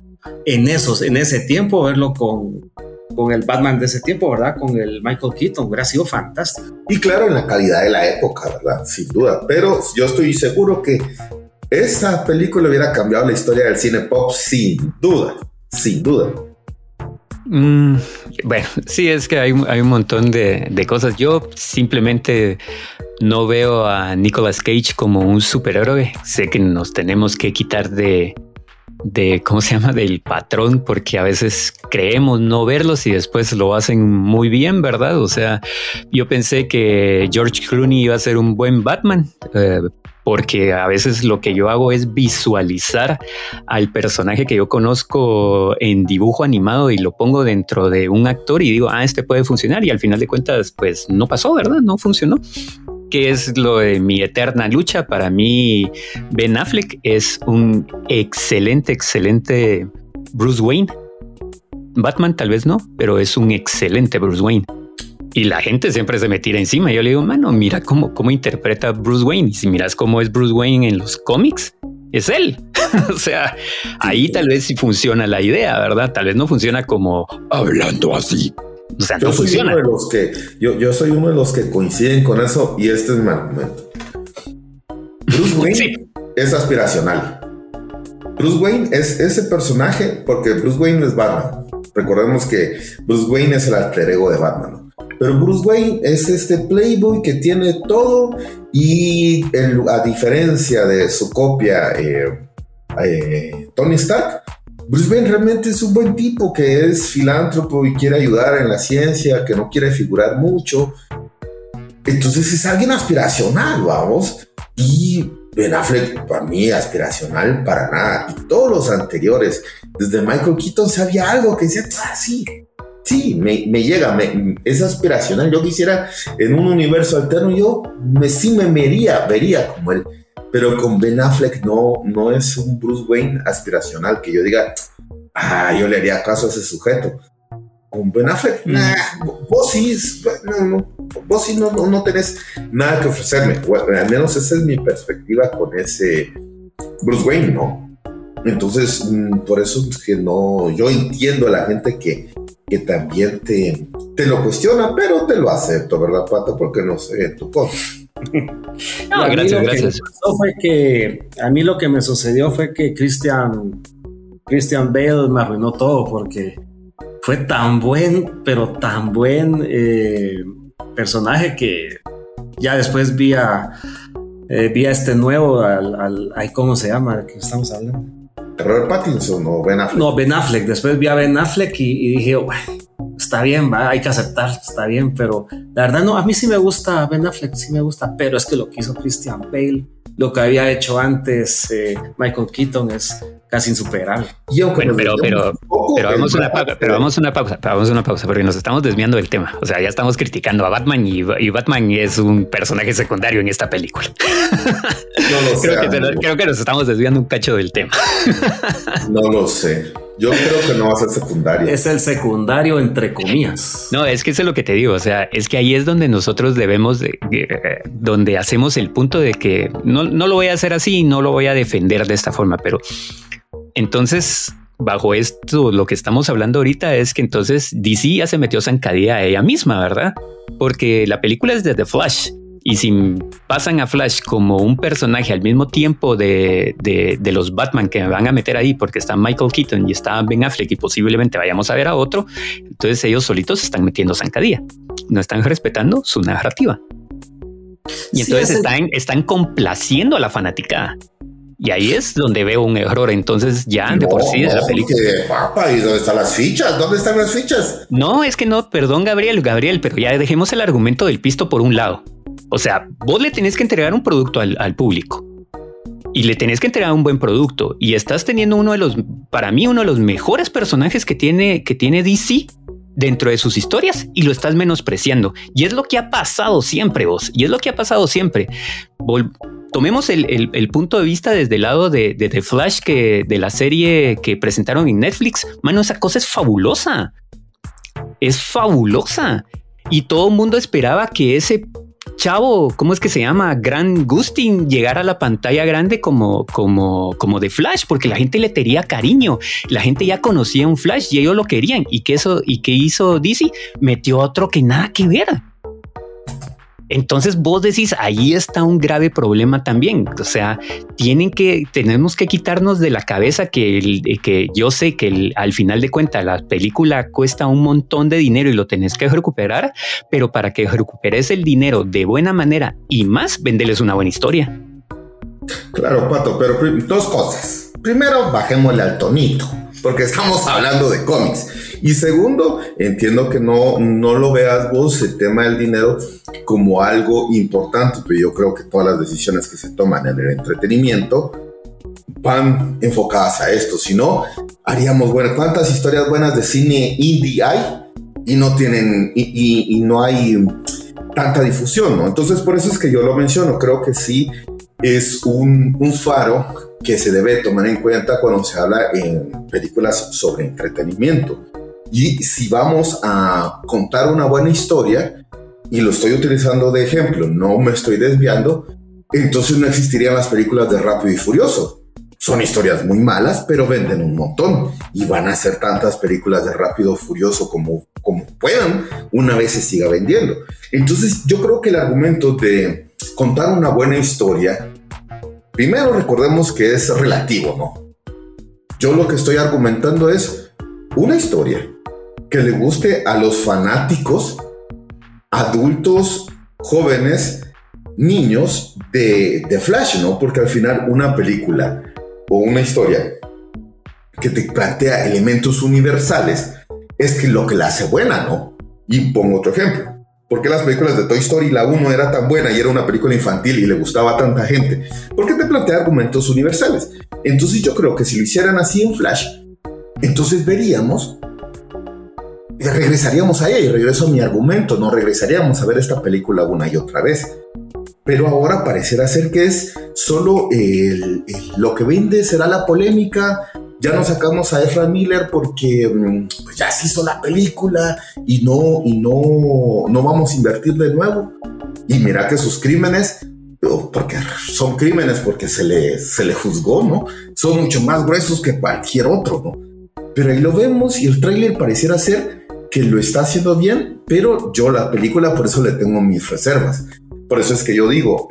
en esos, en ese tiempo, verlo con, con el Batman de ese tiempo, ¿verdad? Con el Michael Keaton, hubiera sido fantástico. Y claro, en la calidad de la época, ¿verdad? Sin duda. Pero yo estoy seguro que esa película hubiera cambiado la historia del cine pop sin duda, sin duda. Mm, bueno, sí, es que hay, un montón de, cosas. Yo simplemente no veo a Nicolas Cage como un superhéroe. Sé que nos tenemos que quitar de, de, ¿cómo se llama? Del patrón, porque a veces creemos no verlos y después lo hacen muy bien, ¿verdad? O sea, yo pensé que George Clooney iba a ser un buen Batman, eh, porque a veces lo que yo hago es visualizar al personaje que yo conozco en dibujo animado y lo pongo dentro de un actor y digo, ah, este puede funcionar y al final de cuentas, pues no pasó, ¿verdad? No funcionó. Que es lo de mi eterna lucha. Para mí, Ben Affleck es un excelente, excelente Bruce Wayne. Batman tal vez no, pero es un excelente Bruce Wayne. Y la gente siempre se me tira encima. Yo le digo, mano, mira cómo, cómo interpreta Bruce Wayne. Y si miras cómo es Bruce Wayne en los cómics, es él. o sea, ahí tal vez sí funciona la idea, ¿verdad? Tal vez no funciona como hablando así. O sea, yo no soy funciona. Uno de los que, yo, yo soy uno de los que coinciden con eso y este es mi argumento. Bruce Wayne es aspiracional. Bruce Wayne es ese personaje porque Bruce Wayne es Batman. Recordemos que Bruce Wayne es el alter ego de Batman. Pero Bruce Wayne es este playboy que tiene todo y a diferencia de su copia eh, eh, Tony Stark, Bruce Wayne realmente es un buen tipo que es filántropo y quiere ayudar en la ciencia, que no quiere figurar mucho. Entonces es alguien aspiracional, vamos. Y Ben Affleck, para mí, aspiracional para nada. Y todos los anteriores, desde Michael Keaton, sabía algo que decía, ah, sí, me, me llega, me, es aspiracional. Yo quisiera en un universo alterno, yo me, sí me vería, vería como él. Pero con Ben Affleck no, no es un Bruce Wayne aspiracional que yo diga, ah, yo le haría caso a ese sujeto. Con Ben Affleck, mm. nah, vos sí, no, no, vos sí no, no, tenés nada que ofrecerme. al menos esa es mi perspectiva con ese Bruce Wayne, ¿no? Entonces, mm, por eso es que no, yo entiendo a la gente que que también te, te lo cuestiona, pero te lo acepto, ¿verdad, Pato? Porque no sé tu cosa. No, gracias, gracias. Fue que, a mí lo que me sucedió fue que Christian, Christian Bale me arruinó todo porque fue tan buen, pero tan buen eh, personaje que ya después vi a, eh, vi a este nuevo, al, al, ¿cómo se llama? que estamos hablando? Robert Pattinson o Ben Affleck. No, Ben Affleck. Después vi a Ben Affleck y, dije, bueno, está bien, va, hay que aceptar, está bien, pero la verdad no, a mí sí me gusta Ben Affleck, sí me gusta, pero es que lo que hizo Christian Bale, lo que había hecho antes eh, Michael Keaton es casi insuperable. Yo pero, pero, pero, vamos una pausa, pero vamos una pausa, vamos una pausa, porque nos estamos desviando del tema. O sea, ya estamos criticando a Batman y, Batman es un personaje secundario en esta película. creo, que, creo que nos estamos desviando un cacho del tema. no lo sé. Yo creo que no va a ser secundario. Es el secundario entre comillas. No, es que eso es lo que te digo. O sea, es que ahí es donde nosotros debemos, de, donde hacemos el punto de que no, no lo voy a hacer así, no lo voy a defender de esta forma, pero entonces, bajo esto, lo que estamos hablando ahorita es que entonces DC ya se metió zancadilla a ella misma, ¿verdad? Porque la película es de The Flash. Y si pasan a Flash como un personaje al mismo tiempo de, de, los Batman que me van a meter ahí, porque está Michael Keaton y está Ben Affleck y posiblemente vayamos a ver a otro, entonces ellos solitos están metiendo zancadilla. No están respetando su narrativa. Y entonces están, están complaciendo a la fanaticada. Y ahí es donde veo un error. Entonces, ya de por sí de la película. ¿y dónde están las fichas? ¿Dónde están las fichas? No, es que no, perdón, Gabriel, Gabriel, pero ya dejemos el argumento del pisto por un lado. O sea, vos le tenés que entregar un producto al, público y le tenés que entregar un buen producto y estás teniendo uno de los, para mí, uno de los mejores personajes que tiene, que tiene DC dentro de sus historias y lo estás menospreciando. Y es lo que ha pasado siempre vos. Y es lo que ha pasado siempre tomemos el, punto de vista desde el lado de, The Flash que de la serie que presentaron en Netflix. Mano, esa cosa es fabulosa. Es fabulosa. Y todo el mundo esperaba que ese chavo, ¿cómo es que se llama? Gran Gustin llegara a la pantalla grande como, como, como de Flash, porque la gente le tenía cariño. La gente ya conocía un Flash y ellos lo querían. ¿Y que eso, y qué hizo DC? Metió otro que nada que ver. Entonces vos decís, ahí está un grave problema también. O sea, tienen que, tenemos que quitarnos de la cabeza que, que yo sé que al final de cuentas la película cuesta un montón de dinero y lo tenés que recuperar, pero para que recuperes el dinero de buena manera y más, vendeles una buena historia. Claro, Pato, pero dos cosas. Primero, bajémosle al tonito porque estamos hablando de cómics. Y segundo, entiendo que no, no lo veas vos el tema del dinero como algo importante, pero yo creo que todas las decisiones que se toman en el entretenimiento van enfocadas a esto. Si no, haríamos, bueno, ¿cuántas historias buenas de cine indie hay? Y no tienen, y, no hay tanta difusión, ¿no? Entonces, por eso es que yo lo menciono. Creo que sí es un faro que se debe tomar en cuenta cuando se habla en películas sobre entretenimiento. Y si vamos a contar una buena historia, y lo estoy utilizando de ejemplo, no me estoy desviando, entonces no existirían las películas de Rápido y Furioso. Son historias muy malas, pero venden un montón y van a hacer tantas películas de Rápido y Furioso como, como puedan una vez se siga vendiendo. Entonces yo creo que el argumento de contar una buena historia Primero recordemos que es relativo, ¿no? Yo lo que estoy argumentando es una historia que le guste a los fanáticos, adultos, jóvenes, niños de, de Flash, ¿no? Porque al final una película o una historia que te plantea elementos universales es que lo que la hace buena, ¿no? Y pongo otro ejemplo. ¿Por qué las películas de Toy Story, la 1 era tan buena y era una película infantil y le gustaba a tanta gente? Porque te plantea argumentos universales. Entonces yo creo que si lo hicieran así en Flash, entonces veríamos, regresaríamos a ella y regreso a mi argumento, no regresaríamos a ver esta película una y otra vez. Pero ahora parecerá ser que es solo lo que vende será la polémica, ya nos sacamos a Ezra Miller porque mm, pues, ya se hizo la película y no, y no, no vamos a invertir de nuevo. Y mira que sus crímenes, porque son crímenes porque se le, se le juzgó, ¿no? Son mucho más gruesos que cualquier otro, ¿no? Pero ahí lo vemos y el tráiler pareciera ser que lo está haciendo bien, pero yo la película por eso le tengo mis reservas. Por eso es que yo digo,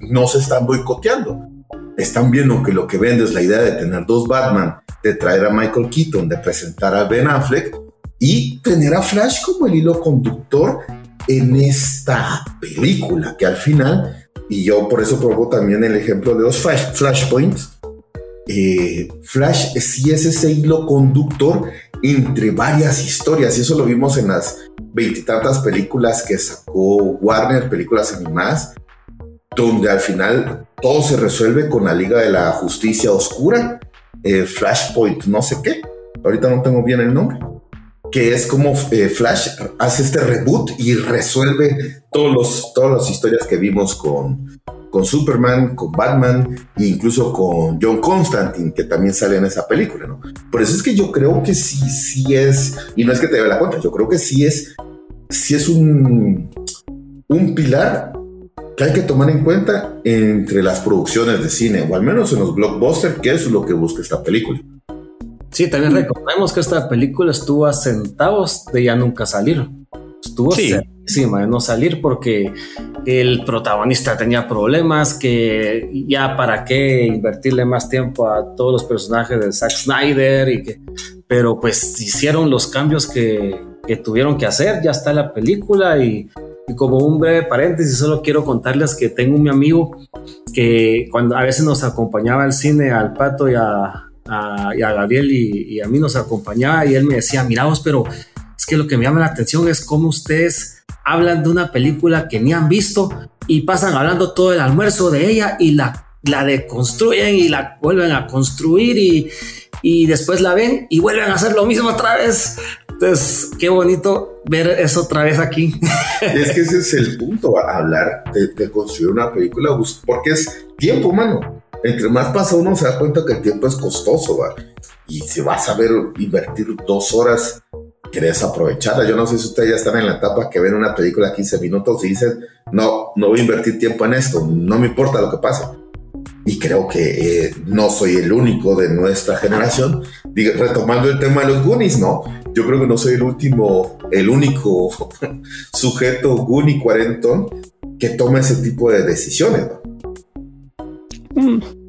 no se están boicoteando están viendo que lo que vende es la idea de tener dos Batman de traer a Michael Keaton, de presentar a Ben Affleck y tener a Flash como el hilo conductor en esta película, que al final, y yo por eso propongo también el ejemplo de los flash, Flashpoints, eh, Flash sí es ese hilo conductor entre varias historias, y eso lo vimos en las veintitantas películas que sacó Warner, películas animadas, donde al final todo se resuelve con la Liga de la Justicia Oscura, eh, Flashpoint, no sé qué, ahorita no tengo bien el nombre, que es como eh, Flash hace este reboot y resuelve todos los, todas las historias que vimos con, con Superman, con Batman e incluso con John Constantine, que también sale en esa película, ¿no? Por eso es que yo creo que sí, sí es, y no es que te dé la cuenta, yo creo que sí es, sí es un, un pilar que hay que tomar en cuenta entre las producciones de cine, o al menos en los blockbusters, que es lo que busca esta película. Sí, también recordemos que esta película estuvo a centavos de ya nunca salir. Estuvo sí. cerquísima de no salir porque el protagonista tenía problemas, que ya para qué invertirle más tiempo a todos los personajes de Zack Snyder y que, pero pues hicieron los cambios que, que tuvieron que hacer, ya está la película y, y, como un breve paréntesis solo quiero contarles que tengo un amigo que cuando a veces nos acompañaba al cine al Pato y a, a, y a Gabriel y, y, a mí nos acompañaba y él me decía, miraos, pero es que lo que me llama la atención es cómo ustedes hablan de una película que ni han visto y pasan hablando todo el almuerzo de ella y la, la deconstruyen y la vuelven a construir y, y después la ven y vuelven a hacer lo mismo otra vez. Entonces, qué bonito ver eso otra vez aquí. Es que ese es el punto, hablar de, de construir una película, porque es tiempo, mano. Entre más pasa uno se da cuenta que el tiempo es costoso, ¿va? Y si vas a ver invertir dos horas querés aprovecharla. Yo no sé si ustedes ya están en la etapa que ven una película 15 minutos y dicen, no, no voy a invertir tiempo en esto, no me importa lo que pase. Y creo que eh, no soy el único de nuestra generación. Retomando el tema de los Goonies, no. Yo creo que no soy el último, el único sujeto Goonie cuarentón que toma ese tipo de decisiones. ¿no? Mm.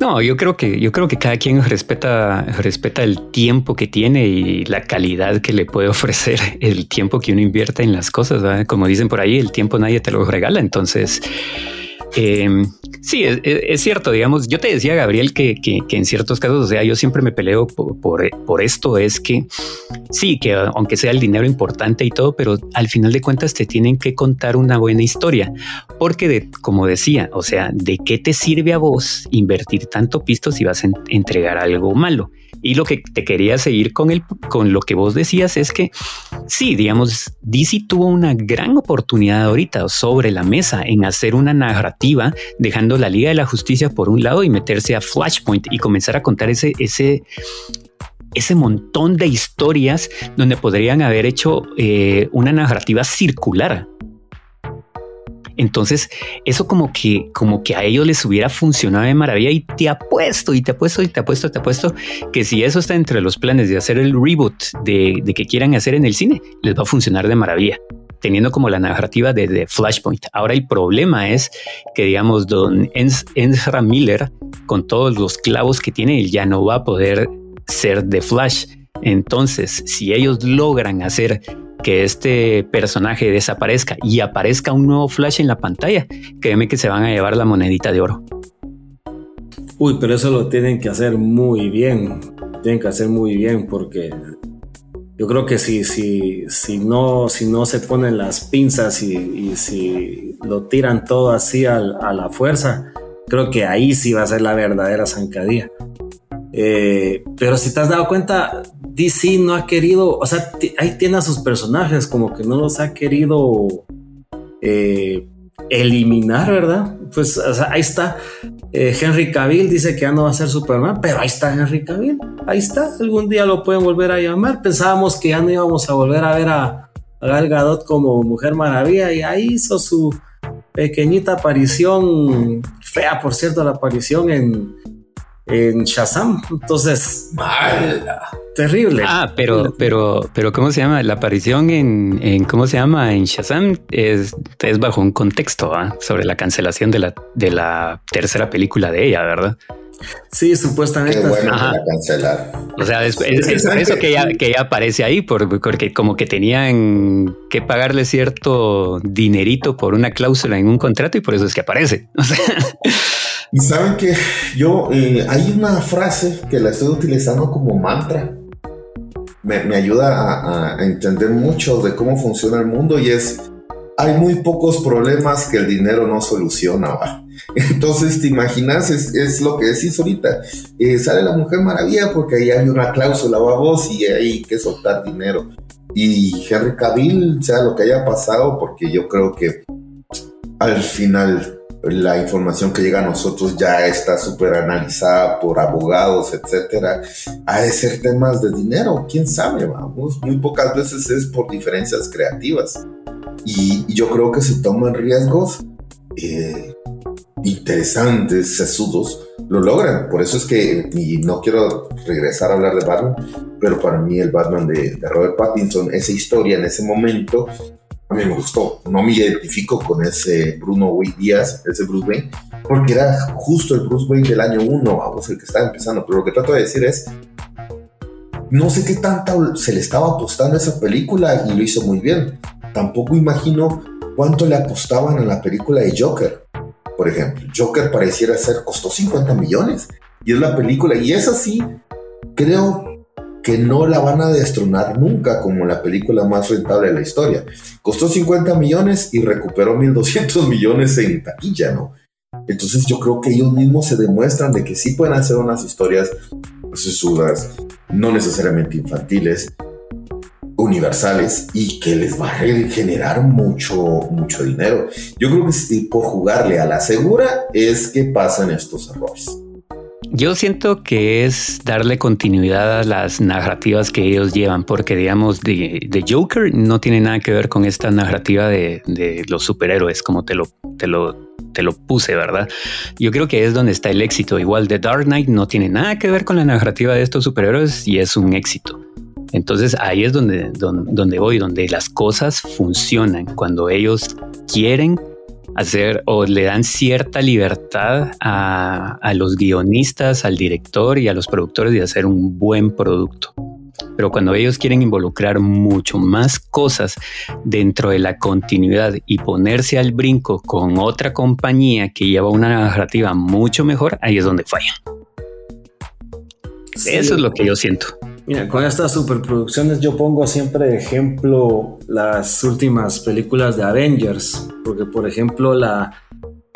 No, yo creo que yo creo que cada quien respeta respeta el tiempo que tiene y la calidad que le puede ofrecer el tiempo que uno invierte en las cosas. ¿verdad? Como dicen por ahí, el tiempo nadie te lo regala. Entonces, eh, sí, es, cierto, digamos, yo te decía, Gabriel, que, que, en ciertos casos, o sea, yo siempre me peleo por, por, por, esto, es que sí, que aunque sea el dinero importante y todo, pero al final de cuentas te tienen que contar una buena historia, porque de, como decía, o sea, ¿de qué te sirve a vos invertir tanto pisto si vas a entregar algo malo? Y lo que te quería seguir con, el, con lo que vos decías es que sí, digamos, DC tuvo una gran oportunidad ahorita sobre la mesa en hacer una narrativa, dejando la Liga de la Justicia por un lado y meterse a Flashpoint y comenzar a contar ese, ese, ese montón de historias donde podrían haber hecho eh, una narrativa circular. Entonces, eso como que, como que a ellos les hubiera funcionado de maravilla y te apuesto y te apuesto y te apuesto, te apuesto que si eso está entre los planes de hacer el reboot de, de que quieran hacer en el cine, les va a funcionar de maravilla teniendo como la narrativa de, de, Flashpoint. Ahora el problema es que, digamos, don Ezra Miller, con todos los clavos que tiene, él ya no va a poder ser de Flash. Entonces, si ellos logran hacer que este personaje desaparezca y aparezca un nuevo Flash en la pantalla, créeme que se van a llevar la monedita de oro. Uy, pero eso lo tienen que hacer muy bien. Tienen que hacer muy bien porque yo creo que si, si, si, no, si no se ponen las pinzas y, si lo tiran todo así a, a, la fuerza, creo que ahí sí va a ser la verdadera zancadilla. Eh, pero si te has dado cuenta, DC no ha querido, o sea, ahí tiene a sus personajes, como que no los ha querido eh, eliminar, ¿verdad? Pues ahí está. Eh, Henry Cavill dice que ya no va a ser Superman, pero ahí está Henry Cavill, ahí está. Algún día lo pueden volver a llamar. Pensábamos que ya no íbamos a volver a ver a, a Gal Gadot como Mujer Maravilla y ahí hizo su pequeñita aparición, fea por cierto la aparición en, en Shazam. Entonces, Mala. Terrible. Ah, pero, pero, pero, ¿cómo se llama? La aparición en, en ¿cómo se llama? En Shazam es, es bajo un contexto ¿eh? sobre la cancelación de la, de la tercera película de ella, ¿verdad? Sí, supuestamente. Qué bueno que la cancelaron. O sea, es, por eso que ya, que ya aparece ahí, porque como que tenían que pagarle cierto dinerito por una cláusula en un contrato y por eso es que aparece. Y saben que yo, eh, hay una frase que la estoy utilizando como mantra. Me, ayuda a, entender mucho de cómo funciona el mundo y es, hay muy pocos problemas que el dinero no soluciona. ¿va? Entonces, te imaginas, es, lo que decís ahorita. Eh, sale la Mujer Maravilla porque ahí hay una cláusula, vos, y hay que soltar dinero. Y Henry Cavill, sea lo que haya pasado, porque yo creo que al final la información que llega a nosotros ya está súper analizada por abogados, etcétera. Ha de ser temas de dinero, quién sabe, vamos. Muy pocas veces es por diferencias creativas. Y, yo creo que se toman riesgos eh, interesantes, sesudos, lo logran. Por eso es que, y no quiero regresar a hablar de Batman, pero para mí el Batman de, Robert Pattinson, esa historia en ese momento, me gustó. No me identifico con ese Bruno Díaz, ese Bruce Wayne, porque era justo el Bruce Wayne del año 1, vamos, el que estaba empezando. Pero lo que trato de decir es, no sé qué tanta se le estaba apostando a esa película y lo hizo muy bien. Tampoco imagino cuánto le apostaban a la película de Joker por ejemplo. Joker pareciera ser, costó 50 millones. Y es la película, y es así, creo que no la van a destronar nunca como la película más rentable de la historia. Costó 50 millones y recuperó 1.200 millones en taquilla, ¿no? Entonces yo creo que ellos mismos se demuestran de que sí pueden hacer unas historias sesudas, no necesariamente infantiles, universales y que les va a generar mucho, mucho dinero. Yo creo que por jugarle a la segura es que pasan estos errores. Yo siento que es darle continuidad a las narrativas que ellos llevan, porque digamos, de, Joker no tiene nada que ver con esta narrativa de, de, los superhéroes, como te lo, te lo, te lo puse, ¿verdad? Yo creo que es donde está el éxito. Igual The Dark Knight no tiene nada que ver con la narrativa de estos superhéroes y es un éxito. Entonces ahí es donde, donde, voy, donde las cosas funcionan, cuando ellos quieren hacer o le dan cierta libertad a, a, los guionistas, al director y a los productores de hacer un buen producto. Pero cuando ellos quieren involucrar mucho más cosas dentro de la continuidad y ponerse al brinco con otra compañía que lleva una narrativa mucho mejor, ahí es donde fallan. Eso es lo que yo siento. Mira, con estas superproducciones yo pongo siempre de ejemplo las últimas películas de Avengers, porque por ejemplo la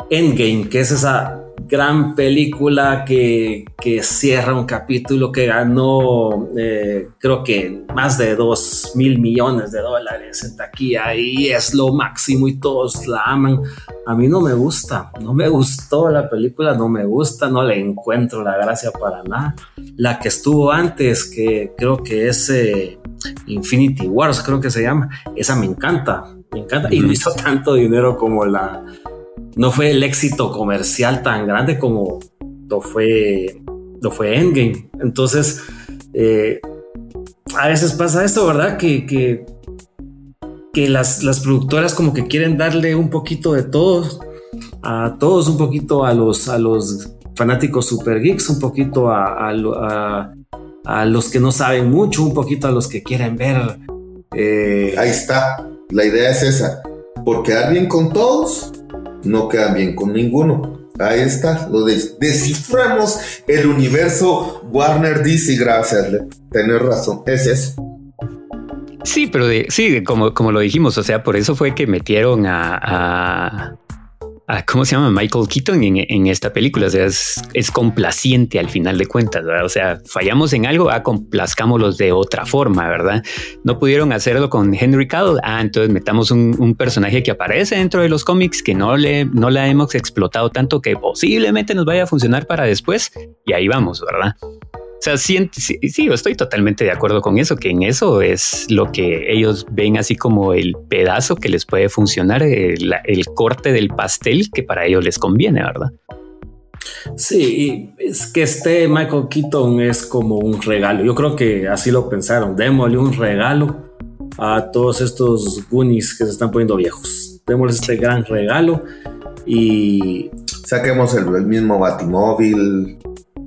Endgame, que es esa gran película que, cierra un capítulo que ganó eh, creo que más de 2 mil millones de dólares en taquilla y es lo máximo y todos la aman. A mí no me gusta, no me gustó la película, no me gusta, no le encuentro la gracia para nada. La que estuvo antes, que creo que es eh, Infinity Wars, creo que se llama, esa me encanta, me encanta y no hizo tanto dinero como la no fue el éxito comercial tan grande como lo fue, lo fue Endgame. Entonces, eh, a veces pasa esto, ¿verdad? Que, que, que las, las, productoras como que quieren darle un poquito de todos, a todos, un poquito a los, a los fanáticos super geeks, un poquito a, a, los que no saben mucho, un poquito a los que quieren ver. Eh, Ahí está, la idea es esa, porque alguien con todos no quedan bien con ninguno. Ahí está, lo desciframos el universo Warner DC, gracias, tener razón, es. Sí, pero sí, como, como lo dijimos, o sea, por eso fue que metieron a, ¿cómo se llama? Michael Keaton en, esta película. O sea, es, complaciente al final de cuentas, ¿verdad? O sea, fallamos en algo, ah, complazcámoslos de otra forma, ¿verdad? No pudieron hacerlo con Henry Cavill. Ah, entonces metamos un, personaje que aparece dentro de los cómics que no le, no la hemos explotado tanto que posiblemente nos vaya a funcionar para después y ahí vamos, ¿verdad? O sea, sí, sí, estoy totalmente de acuerdo con eso, que en eso es lo que ellos ven así como el pedazo que les puede funcionar, el, corte del pastel que para ellos les conviene, ¿verdad? Sí, es que este Michael Keaton es como un regalo. Yo creo que así lo pensaron. Démosle un regalo a todos estos Goonies que se están poniendo viejos. Démosle este gran regalo y saquemos el, el mismo Batimóvil,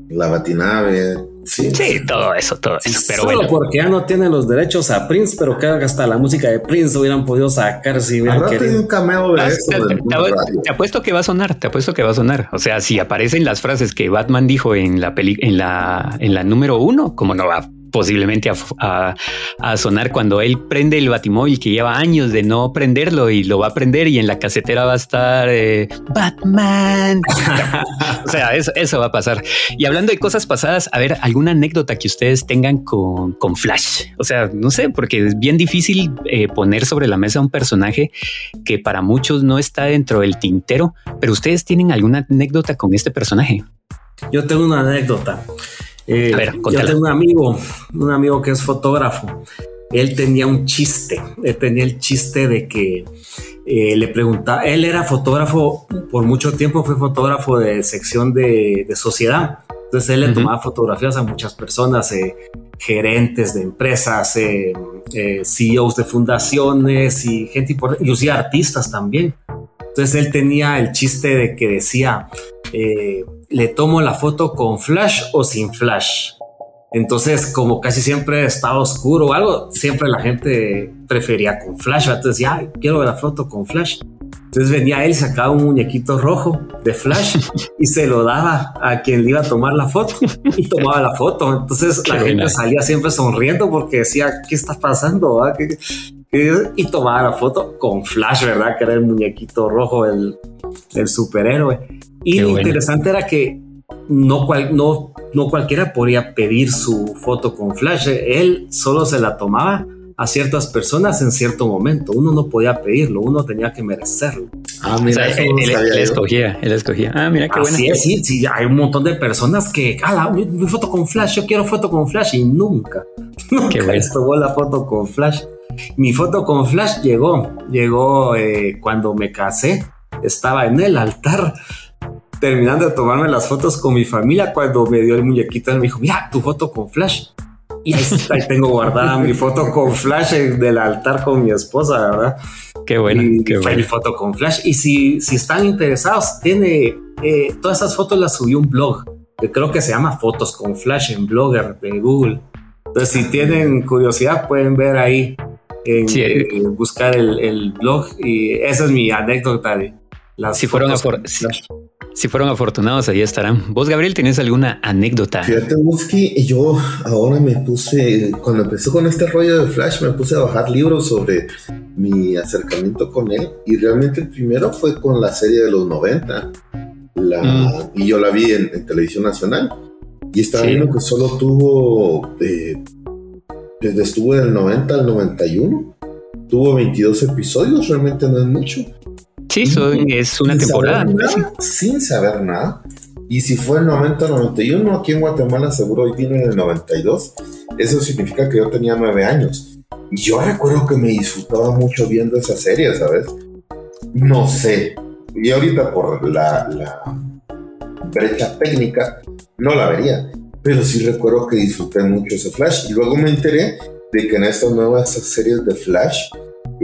la batinave. Sí, todo eso, todo eso. Pero Solo bueno. porque ya no tienen los derechos a Prince, pero que hasta la música de Prince hubieran podido sacar si hubieran querido. un cameo de Ah, te, te- te- radio. te apuesto que va a sonar, te apuesto que va a sonar. O sea, si aparecen las frases que Batman dijo en la peli, en la, en la número uno, como no va posiblemente a, a- sonar cuando él prende el batimóvil que lleva años de no prenderlo y lo va a prender y en la casetera va a estar eh, Batman. o sea, eso, eso va a pasar. Y hablando de cosas pasadas, a ver, alguna anécdota que ustedes tengan con, con Flash. O sea, no sé, porque es bien difícil eh, poner sobre la mesa un personaje que para muchos no está dentro del tintero, pero ustedes tienen alguna anécdota con este personaje. Yo tengo una anécdota. Eh, A ver, yo tengo un amigo, un amigo que es fotógrafo. Él tenía un chiste. Él tenía el chiste de que eh, le preguntaba. Él era fotógrafo por mucho tiempo, fue fotógrafo de sección de, de sociedad. Entonces él le Ujú. tomaba fotografías a muchas personas, eh, gerentes de empresas, eh, eh, CEOs de fundaciones y gente importante, inclusive artistas también. Entonces él tenía el chiste de que decía, eh, le tomo la foto con flash o sin flash. Entonces, como casi siempre estaba oscuro o algo, siempre la gente prefería con flash. Entonces, ya quiero ver la foto con flash. Entonces venía él, sacaba un muñequito rojo de flash y se lo daba a quien le iba a tomar la foto y tomaba la foto. Entonces Qué la gente salía siempre sonriendo porque decía, ¿qué está pasando? ah? ¿Qué- qué-?" Y tomaba la foto con flash, ¿verdad? Que era el muñequito rojo, el, el superhéroe. Y Qué lo buena. interesante era que no, cual, no, no cualquiera podía pedir su foto con flash. Él solo se la tomaba a ciertas personas en cierto momento. Uno no podía pedirlo, uno tenía que merecerlo. Ah, O mira, sea, eso él, él- él escogía, él escogía. Ah, mira qué Así bueno. es, sí, sí, hay un montón de personas que, ah, mi, mi foto con flash, yo quiero foto con flash y nunca, nunca bueno. tomó la foto con flash. Mi foto con flash llegó, llegó eh, cuando me casé, estaba en el altar terminando de tomarme las fotos con mi familia cuando me dio el muñequito, él me dijo, mira, tu foto con flash. Y ahí, ahí tengo guardada mi foto con flash en- del altar con mi esposa, ¿verdad? Qué bueno, y qué fue mi foto con flash. Y si, si están interesados, tiene eh, todas esas fotos las subí a un blog que creo que se llama Fotos con Flash en Blogger de Google. Entonces, si tienen curiosidad, pueden ver ahí, en, Sí. eh, buscar el, el blog. Y esa es mi anécdota de las Si fueron, fotos afor- con si, Flash. si fueron afortunados, ahí estarán. ¿Vos, Gabriel, tenés alguna anécdota? Fíjate, Busky, yo ahora me puse, cuando empecé con este rollo de Flash, me puse a bajar libros sobre mi acercamiento con él. Y realmente el primero fue con la serie de los 90. La, Mm. Y yo la vi en, en televisión nacional. Y estaba Sí. viendo que solo tuvo, eh, desde estuvo del 90 al 91, tuvo 22 episodios, realmente no es mucho. Sí, son- es una Sin temporada. saber nada, sin saber nada. Y si fue el 90-91, aquí en Guatemala seguro hoy tiene el 92. Eso significa que yo tenía nueve años. Y yo recuerdo que me disfrutaba mucho viendo esa serie, ¿sabes? No sé. Y ahorita por la, la brecha técnica no la vería. Pero sí recuerdo que disfruté mucho ese Flash. Y luego me enteré de que en estas nuevas series de Flash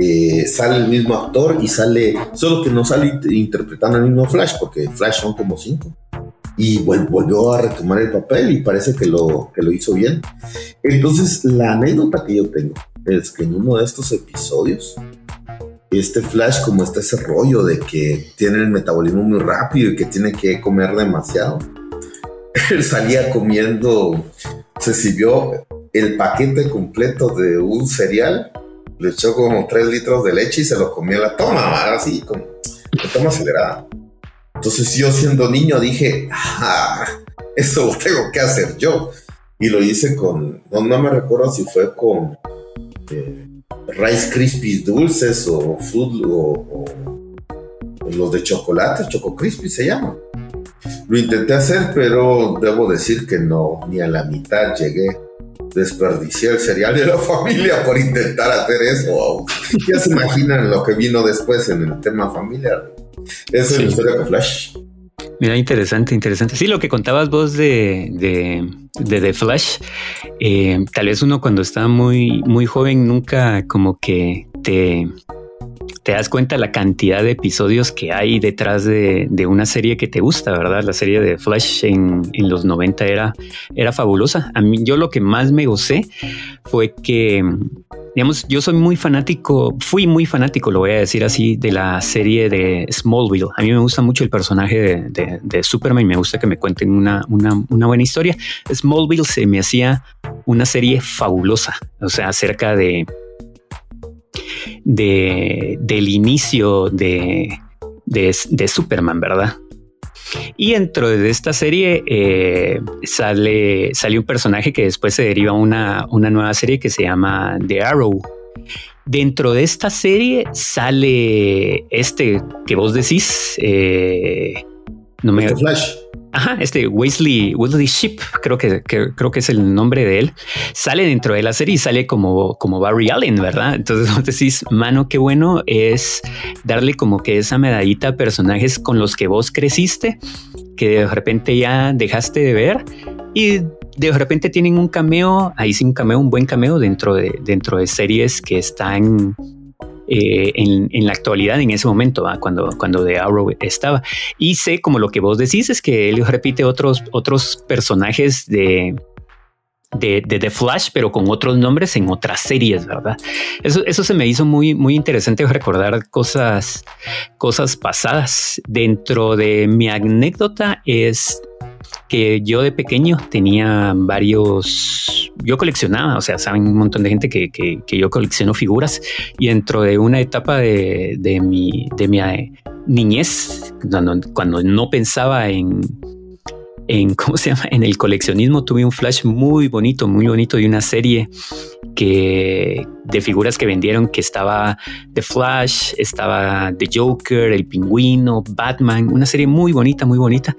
eh, sale el mismo actor y sale, solo que no sale int- interpretando el mismo Flash, porque Flash son como cinco. Y vol- volvió a retomar el papel y parece que lo, que lo hizo bien. Entonces, la anécdota que yo tengo es que en uno de estos episodios, este Flash, como está ese rollo de que tiene el metabolismo muy rápido y que tiene que comer demasiado, él salía comiendo, se sirvió el paquete completo de un cereal le echó como 3 litros de leche y se lo comió la toma, así como de toma acelerada. Entonces yo siendo niño dije, ah, eso tengo que hacer yo. Y lo hice con, no, no me recuerdo si fue con eh, Rice Krispies dulces o Fruit o, o los de chocolate, Choco Crispy se llama. Lo intenté hacer, pero debo decir que no, ni a la mitad llegué desperdicié el cereal de la familia por intentar hacer eso. Ya se imaginan lo que vino después en el tema familiar. Esa es la historia con Flash. Mira, interesante, interesante. Sí, lo que contabas vos de, de, de The Flash, eh, tal vez uno cuando está muy, muy joven nunca como que te, te das cuenta la cantidad de episodios que hay detrás de, una serie que te gusta, ¿verdad? La serie de Flash en, los 90 era, era fabulosa. A mí, yo lo que más me gocé fue que, digamos, yo soy muy fanático, fui muy fanático, lo voy a decir así, de la serie de Smallville. A mí me gusta mucho el personaje de, Superman, me gusta que me cuenten una buena historia. Smallville se me hacía una serie fabulosa, o sea, acerca de de, del inicio de, de, Superman, ¿verdad? Y dentro de esta serie eh, sale, sale un personaje que después se deriva una, una nueva serie que se llama The Arrow. Dentro de esta serie sale este que vos decís, eh, no me... Ajá, este Wesley, Wesley Ship, creo que, creo que es el nombre de él, sale dentro de la serie y sale como, como Barry Allen, ¿verdad? Entonces vos decís, mano, qué bueno es darle como que esa medallita a personajes con los que vos creciste, que de repente ya dejaste de ver y de repente tienen un cameo, ahí sí un cameo, un buen cameo dentro de, dentro de series que están eh, en, la actualidad, en ese momento, cuando, cuando The Arrow estaba. Y sé, como lo que vos decís, es que él repite otros, otros personajes de, de, The Flash, pero con otros nombres en otras series, ¿verdad? Eso, eso se me hizo muy, muy interesante recordar cosas, cosas pasadas. Dentro de mi anécdota es que yo de pequeño tenía varios, yo coleccionaba, o sea, saben un montón de gente que, yo colecciono figuras y dentro de una etapa de, mi, de mi eh, niñez, cuando no pensaba en, en, ¿cómo se llama? En el coleccionismo tuve un flash muy bonito, muy bonito de una serie que de figuras que vendieron que estaba The Flash, estaba The Joker, El Pingüino, Batman, una serie muy bonita, muy bonita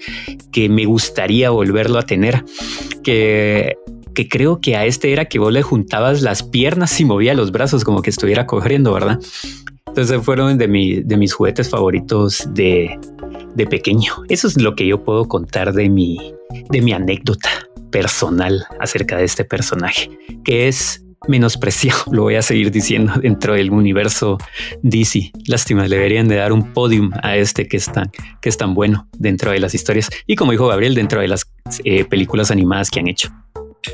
que me gustaría volverlo a tener, que que creo que a este era que vos le juntabas las piernas y movía los brazos como que estuviera corriendo, ¿verdad? Entonces fueron de, de mis juguetes favoritos de, de pequeño. Eso es lo que yo puedo contar de mi, de mi anécdota personal acerca de este personaje, que es menospreciado, lo voy a seguir diciendo dentro del universo DC. Lástima, le deberían de dar un podium a este que es tan, que es tan bueno dentro de las historias y como dijo Gabriel, dentro de las eh, películas animadas que han hecho.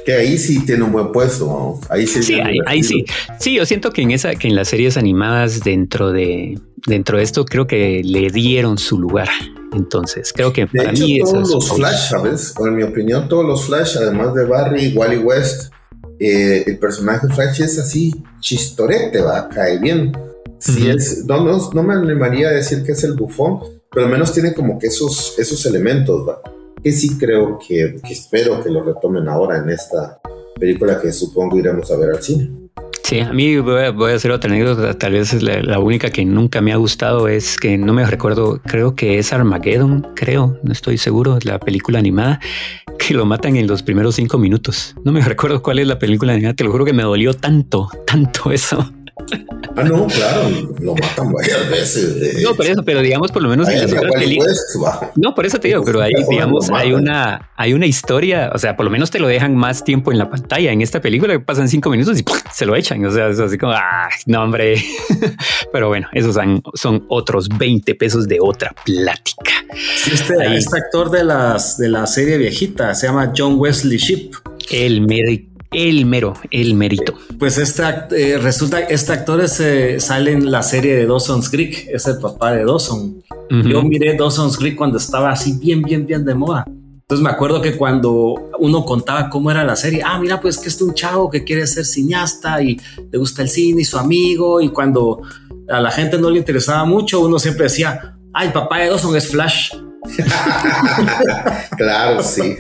Que ahí sí tiene un buen puesto. Ahí sí. Sí, ahí, sí. Sí, yo siento que en esa, que en las series animadas dentro de dentro de esto creo que le dieron su lugar. Entonces creo que para mí todos los Flash, sabes, en mi opinión todos los Flash, además de Barry, Wally West, eh, el personaje Flash es así chistorete, va, cae bien. Si es, no, no, me animaría a decir que es el bufón, pero al menos tiene como que esos, esos elementos, va que sí creo que, espero que lo retomen ahora en esta película que supongo iremos a ver al cine. Sí, a mí voy a, hacer otra anécdota, tal vez es la, única que nunca me ha gustado, es que no me recuerdo, creo que es Armageddon, creo, no estoy seguro, la película animada, que lo matan en los primeros cinco minutos. No me recuerdo cuál es la película te lo juro que me dolió tanto, tanto eso. Ah, no, claro, lo matan varias veces. No, por eso, pero digamos, por lo menos en las otras películas. No, por eso te digo, pero ahí, digamos, hay una, hay una historia, o sea, por lo menos te lo dejan más tiempo en la pantalla. En esta película pasan cinco minutos y se lo echan. O sea, es así como, ah, no, hombre. pero bueno, esos son, son otros 20 pesos de otra plática. este, este, actor de, las, de la serie viejita se llama John Wesley Ship. El médico el mero, el mérito. Pues este eh, resulta este actor eh, sale en la serie de Dawson's Creek, es el papá de Dawson. Yo miré Dawson's Creek cuando estaba así bien, bien, bien de moda. Entonces me acuerdo que cuando uno contaba cómo era la serie, ah, mira, pues que es un chavo que quiere ser cineasta y le gusta el cine y su amigo. Y cuando a la gente no le interesaba mucho, uno siempre decía, ay, papá de Dawson es Flash. claro, sí.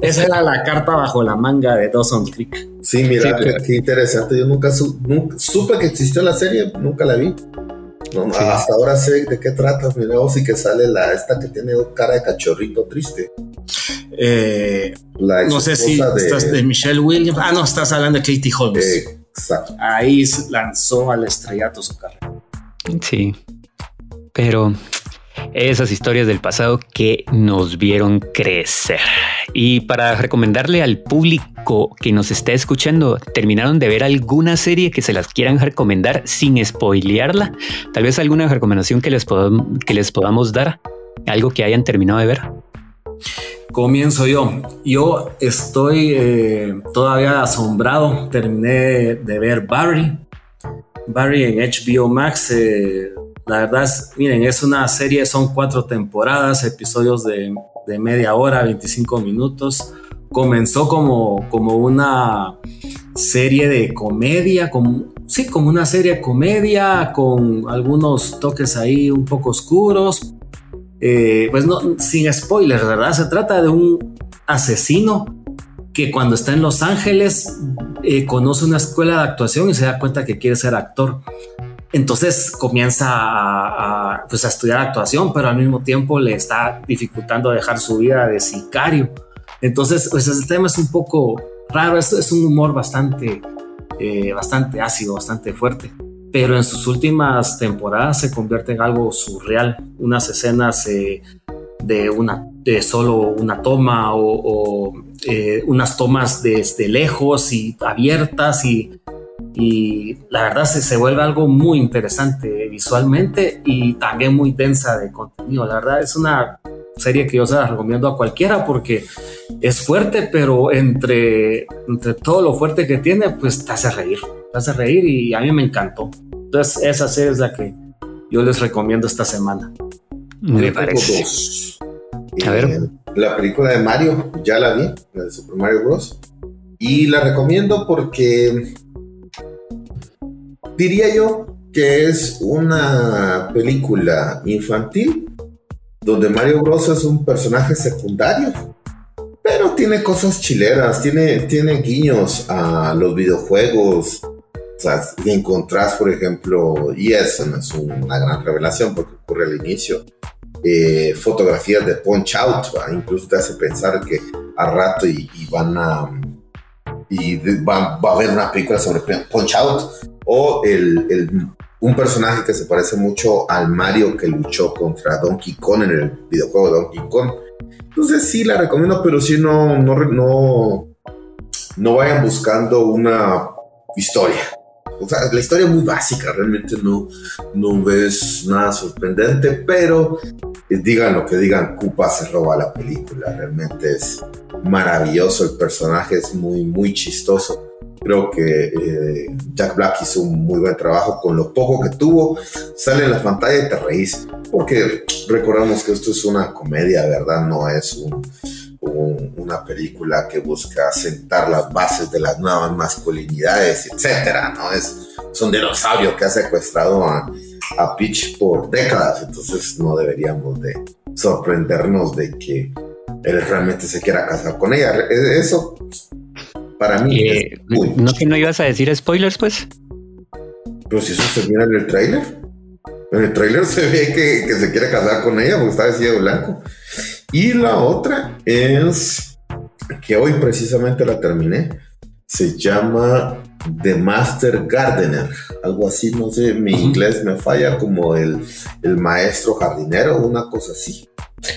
Esa era la carta bajo la manga de Dawson Creek. Sí, mira, qué interesante. Yo nunca, supe que existió la serie, nunca la vi. Hasta ahora sé de qué tratas, mira, sí que sale la esta que tiene cara de cachorrito triste. Eh, no sé si de, estás de Michelle Williams. Ah, no, estás hablando de Katie Holmes. exacto. Ahí lanzó al estrellato su carrera. Sí, pero Esas historias del pasado que nos vieron crecer. Y para recomendarle al público que nos está escuchando, ¿terminaron de ver alguna serie que se las quieran recomendar sin spoilearla? Tal vez alguna recomendación que les, que les podamos dar, algo que hayan terminado de ver. Comienzo yo. Yo estoy eh, todavía asombrado. Terminé de ver Barry. Barry en HBO Max. Eh, la verdad es, miren, es una serie, son cuatro temporadas, episodios de, media hora, 25 minutos. Comenzó como, como una serie de comedia, como, sí, como una serie de comedia con algunos toques ahí un poco oscuros. Eh, pues no, sin spoilers, ¿verdad? Se trata de un asesino que cuando está en Los Ángeles eh, conoce una escuela de actuación y se da cuenta que quiere ser actor. Entonces comienza a, pues a, estudiar actuación, pero al mismo tiempo le está dificultando dejar su vida de sicario. Entonces, pues el tema es un poco raro, es, es un humor bastante, eh, bastante ácido, bastante fuerte. Pero en sus últimas temporadas se convierte en algo surreal. Unas escenas eh, de, una, de solo una toma o, eh, unas tomas desde lejos y abiertas y y la verdad se, se vuelve algo muy interesante visualmente y también muy densa de contenido. La verdad es una serie que yo se la recomiendo a cualquiera porque es fuerte, pero entre, entre todo lo fuerte que tiene, pues te hace reír, te hace reír y a mí me encantó. Entonces esa serie es la que yo les recomiendo esta semana. Me parece. A ver. Eh, la película de Mario, ya la vi, la de Super Mario Bros. Y la recomiendo porque diría yo que es una película infantil donde Mario Bros es un personaje secundario, pero tiene cosas chileras, tiene, tiene guiños a los videojuegos. O sea, encontrás, por ejemplo, y eso no es una gran revelación porque ocurre al inicio, eh, fotografías de Punch Out, incluso te hace pensar que a rato y, van a y va, va, a haber una película sobre Punch Out o el, un personaje que se parece mucho al Mario que luchó contra Donkey Kong en el videojuego Donkey Kong. Entonces sí la recomiendo, pero sí no, no, no, no vayan buscando una historia. O sea, la historia es muy básica, realmente no, no ves nada sorprendente, pero eh, digan lo que digan, Koopa se roba la película, realmente es maravilloso, el personaje es muy, muy chistoso Creo que eh, Jack Black hizo un muy buen trabajo con lo poco que tuvo. Sale en la pantalla y te reís. Porque recordamos que esto es una comedia, ¿verdad? No es una película que busca sentar las bases de las nuevas masculinidades, etcétera, ¿no? Es, un dinosaurio que ha secuestrado a, a Peach por décadas, entonces no deberíamos de sorprendernos de que él realmente se quiera casar con ella. Eso para mí. Eh, ¿No que no ibas a decir spoilers, pues? Pero si eso se mira en el tráiler. En el tráiler se ve que, se quiere casar con ella porque está vestida de blanco. Y la otra es que hoy precisamente la terminé. Se llama The Master Gardener. Algo así, no sé, mi inglés me falla como el, el maestro jardinero, una cosa así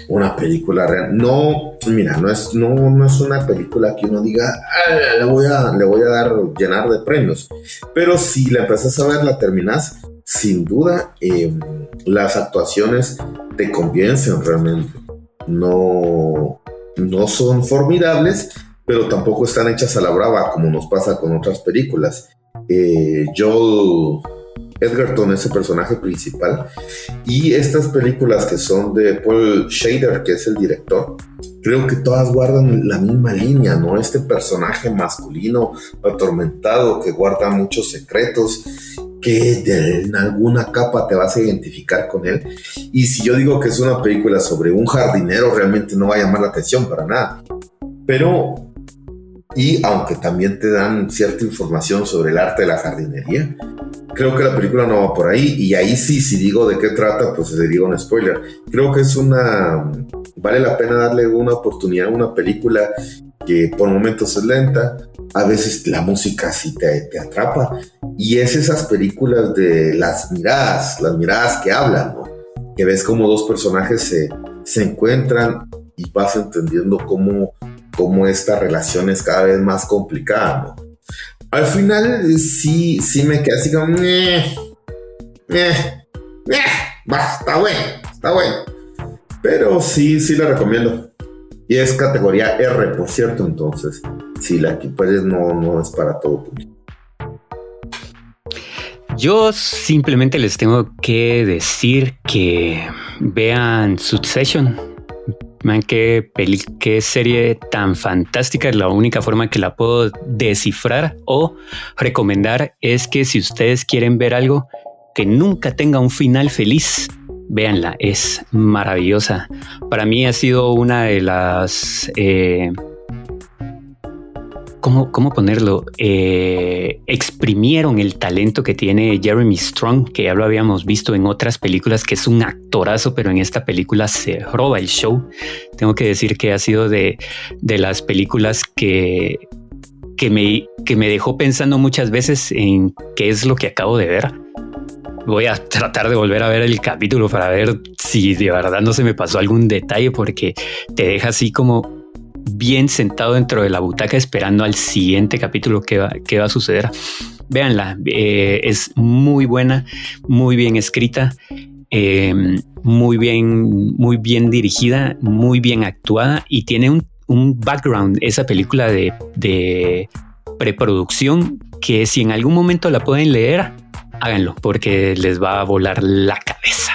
una película real. No, mira, no es, no, no es una película que uno diga, ah, le, voy a, le voy a dar, llenar de premios. Pero si la empezás a ver, la terminas, sin duda, em, las actuaciones te convencen realmente. No, no son formidables, pero tampoco están hechas a la brava como nos pasa con otras películas. Eh, yo Edgerton es el personaje principal. Y estas películas que son de Paul Shader, que es el director, creo que todas guardan la misma línea, ¿no? Este personaje masculino atormentado que guarda muchos secretos, que en alguna capa te vas a identificar con él. Y si yo digo que es una película sobre un jardinero, realmente no va a llamar la atención para nada. Pero, y aunque también te dan cierta información sobre el arte de la jardinería, creo que la película no va por ahí. Y ahí sí, si digo de qué trata, pues sería un spoiler. Creo que es una. Vale la pena darle una oportunidad a una película que por momentos es lenta. A veces la música sí te, te atrapa. Y es esas películas de las miradas, las miradas que hablan, ¿no? que ves cómo dos personajes se, se encuentran y vas entendiendo cómo, cómo esta relación es cada vez más complicada. Al final sí, sí me quedé así como... Eh, eh, va, está bueno, está bueno. Pero sí, sí la recomiendo. Y es categoría R, por cierto, entonces, si la que puedes no, no es para todo público. Yo simplemente les tengo que decir que vean Succession. Man, qué, qué serie tan fantástica. La única forma que la puedo descifrar o recomendar es que si ustedes quieren ver algo que nunca tenga un final feliz, véanla. Es maravillosa. Para mí ha sido una de las eh, ¿cómo, cómo ponerlo? Eh, exprimieron el talento que tiene Jeremy Strong, que ya lo habíamos visto en otras películas, que es un actorazo, pero en esta película se roba el show. Tengo que decir que ha sido de, de las películas que, que, me, que me dejó pensando muchas veces en qué es lo que acabo de ver. Voy a tratar de volver a ver el capítulo para ver si de verdad no se me pasó algún detalle porque te deja así como bien sentado dentro de la butaca esperando al siguiente capítulo que va, que va a suceder. Véanla, eh, es muy buena, muy bien escrita, em, muy bien, muy bien dirigida, muy bien actuada y tiene un, background, esa película de, de preproducción que si en algún momento la pueden leer, háganlo porque les va a volar la cabeza.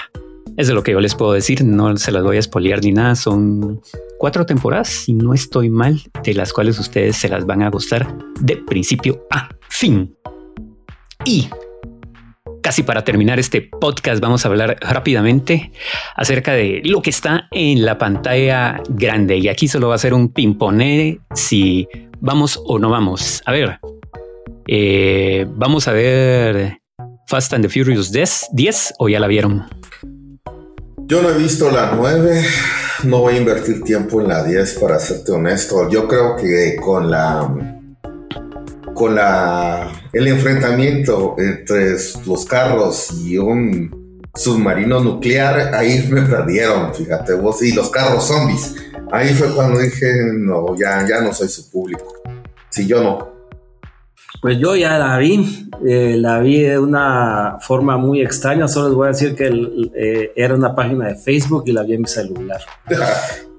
Es lo que yo les puedo decir. No se las voy a espolear ni nada. Son cuatro temporadas, si no estoy mal, de las cuales ustedes se las van a gustar de principio a fin. Y casi para terminar este podcast, vamos a hablar rápidamente acerca de lo que está en la pantalla grande. Y aquí solo va a ser un pimponé si vamos o no vamos. A ver, eh, vamos a ver Fast and the Furious 10, 10 o ya la vieron. Yo no he visto la 9, no voy a invertir tiempo en la 10 para serte honesto. Yo creo que con la con la el enfrentamiento entre los carros y un submarino nuclear, ahí me perdieron, fíjate vos, y los carros zombies. Ahí fue cuando dije, no, ya, ya no soy su público. Si yo no. Pues yo ya la vi, eh, la vi de una forma muy extraña, solo les voy a decir que eh, era una página de Facebook y la vi en mi celular.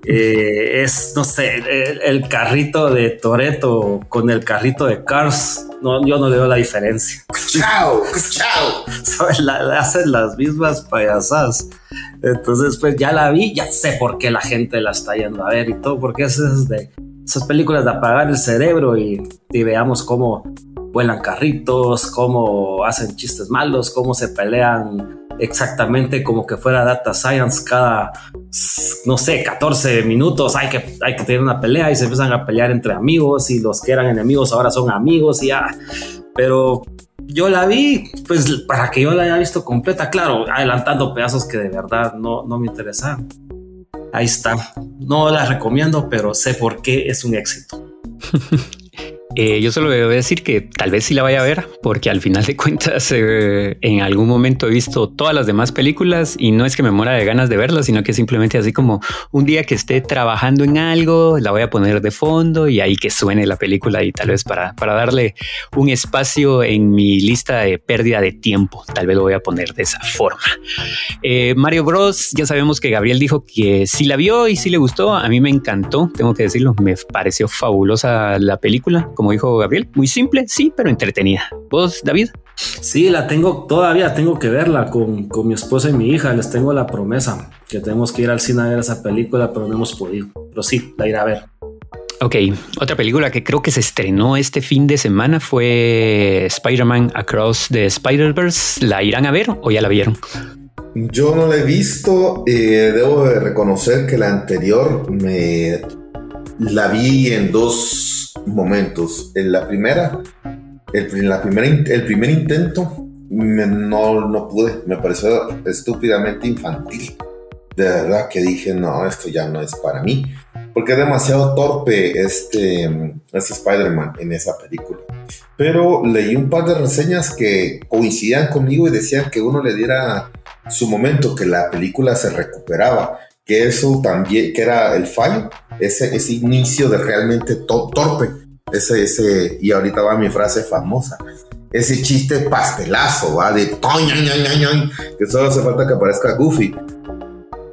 Eh, es, no sé, el, carrito de Toreto con el carrito de Cars, no, yo no le veo la diferencia. Chao, chao. hacen las mismas payasadas. Entonces, pues ya la vi, ya sé por qué la gente la está yendo a ver y todo, porque es de esas películas de apagar el cerebro y, y veamos cómo vuelan carritos, cómo hacen chistes malos, cómo se pelean exactamente como que fuera data science cada, no sé, 14 minutos hay que, hay que tener una pelea y se empiezan a pelear entre amigos y los que eran enemigos ahora son amigos y ya. Pero yo la vi, pues para que yo la haya visto completa, claro, adelantando pedazos que de verdad no, no me interesan. Ahí está. No la recomiendo, pero sé por qué es un éxito. Eh, yo solo a decir que tal vez sí la vaya a ver, porque al final de cuentas eh, en algún momento he visto todas las demás películas y no es que me muera de ganas de verlas, sino que simplemente así como un día que esté trabajando en algo, la voy a poner de fondo y ahí que suene la película y tal vez para, para darle un espacio en mi lista de pérdida de tiempo, tal vez lo voy a poner de esa forma. Eh, Mario Bros, ya sabemos que Gabriel dijo que sí la vio y sí le gustó, a mí me encantó, tengo que decirlo, me pareció fabulosa la película dijo Gabriel, muy simple, sí, pero entretenida. ¿Vos, David? Sí, la tengo todavía, tengo que verla con, con mi esposa y mi hija, les tengo la promesa que tenemos que ir al cine a ver esa película, pero no hemos podido. Pero sí, la iré a ver. Ok, otra película que creo que se estrenó este fin de semana fue Spider-Man Across the Spider-Verse. ¿La irán a ver o ya la vieron? Yo no la he visto. Eh, debo de reconocer que la anterior me la vi en dos momentos. En la primera, el, la primera, el primer intento no, no pude, me pareció estúpidamente infantil. De verdad que dije, no, esto ya no es para mí. Porque es demasiado torpe este, este Spider-Man en esa película. Pero leí un par de reseñas que coincidían conmigo y decían que uno le diera su momento que la película se recuperaba, que eso también, que era el fallo, ese, ese inicio de realmente torpe, ese, ese, y ahorita va mi frase famosa, ese chiste pastelazo, va de que solo hace falta que aparezca Goofy.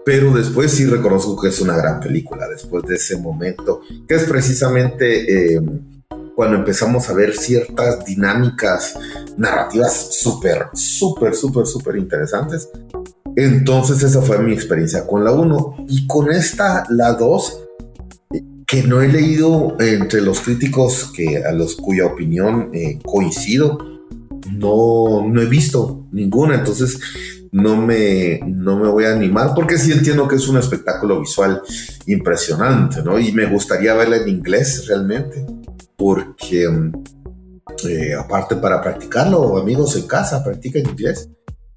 Pero después sí reconozco que es una gran película, después de ese momento, que es precisamente eh, cuando empezamos a ver ciertas dinámicas narrativas súper, súper, súper, súper interesantes. Entonces esa fue mi experiencia con la 1. Y con esta, la 2, que no he leído entre los críticos que, a los cuya opinión eh, coincido, no, no he visto ninguna. Entonces no me, no me voy a animar porque sí entiendo que es un espectáculo visual impresionante, ¿no? Y me gustaría verla en inglés realmente porque eh, aparte para practicarlo, amigos en casa, practiquen inglés.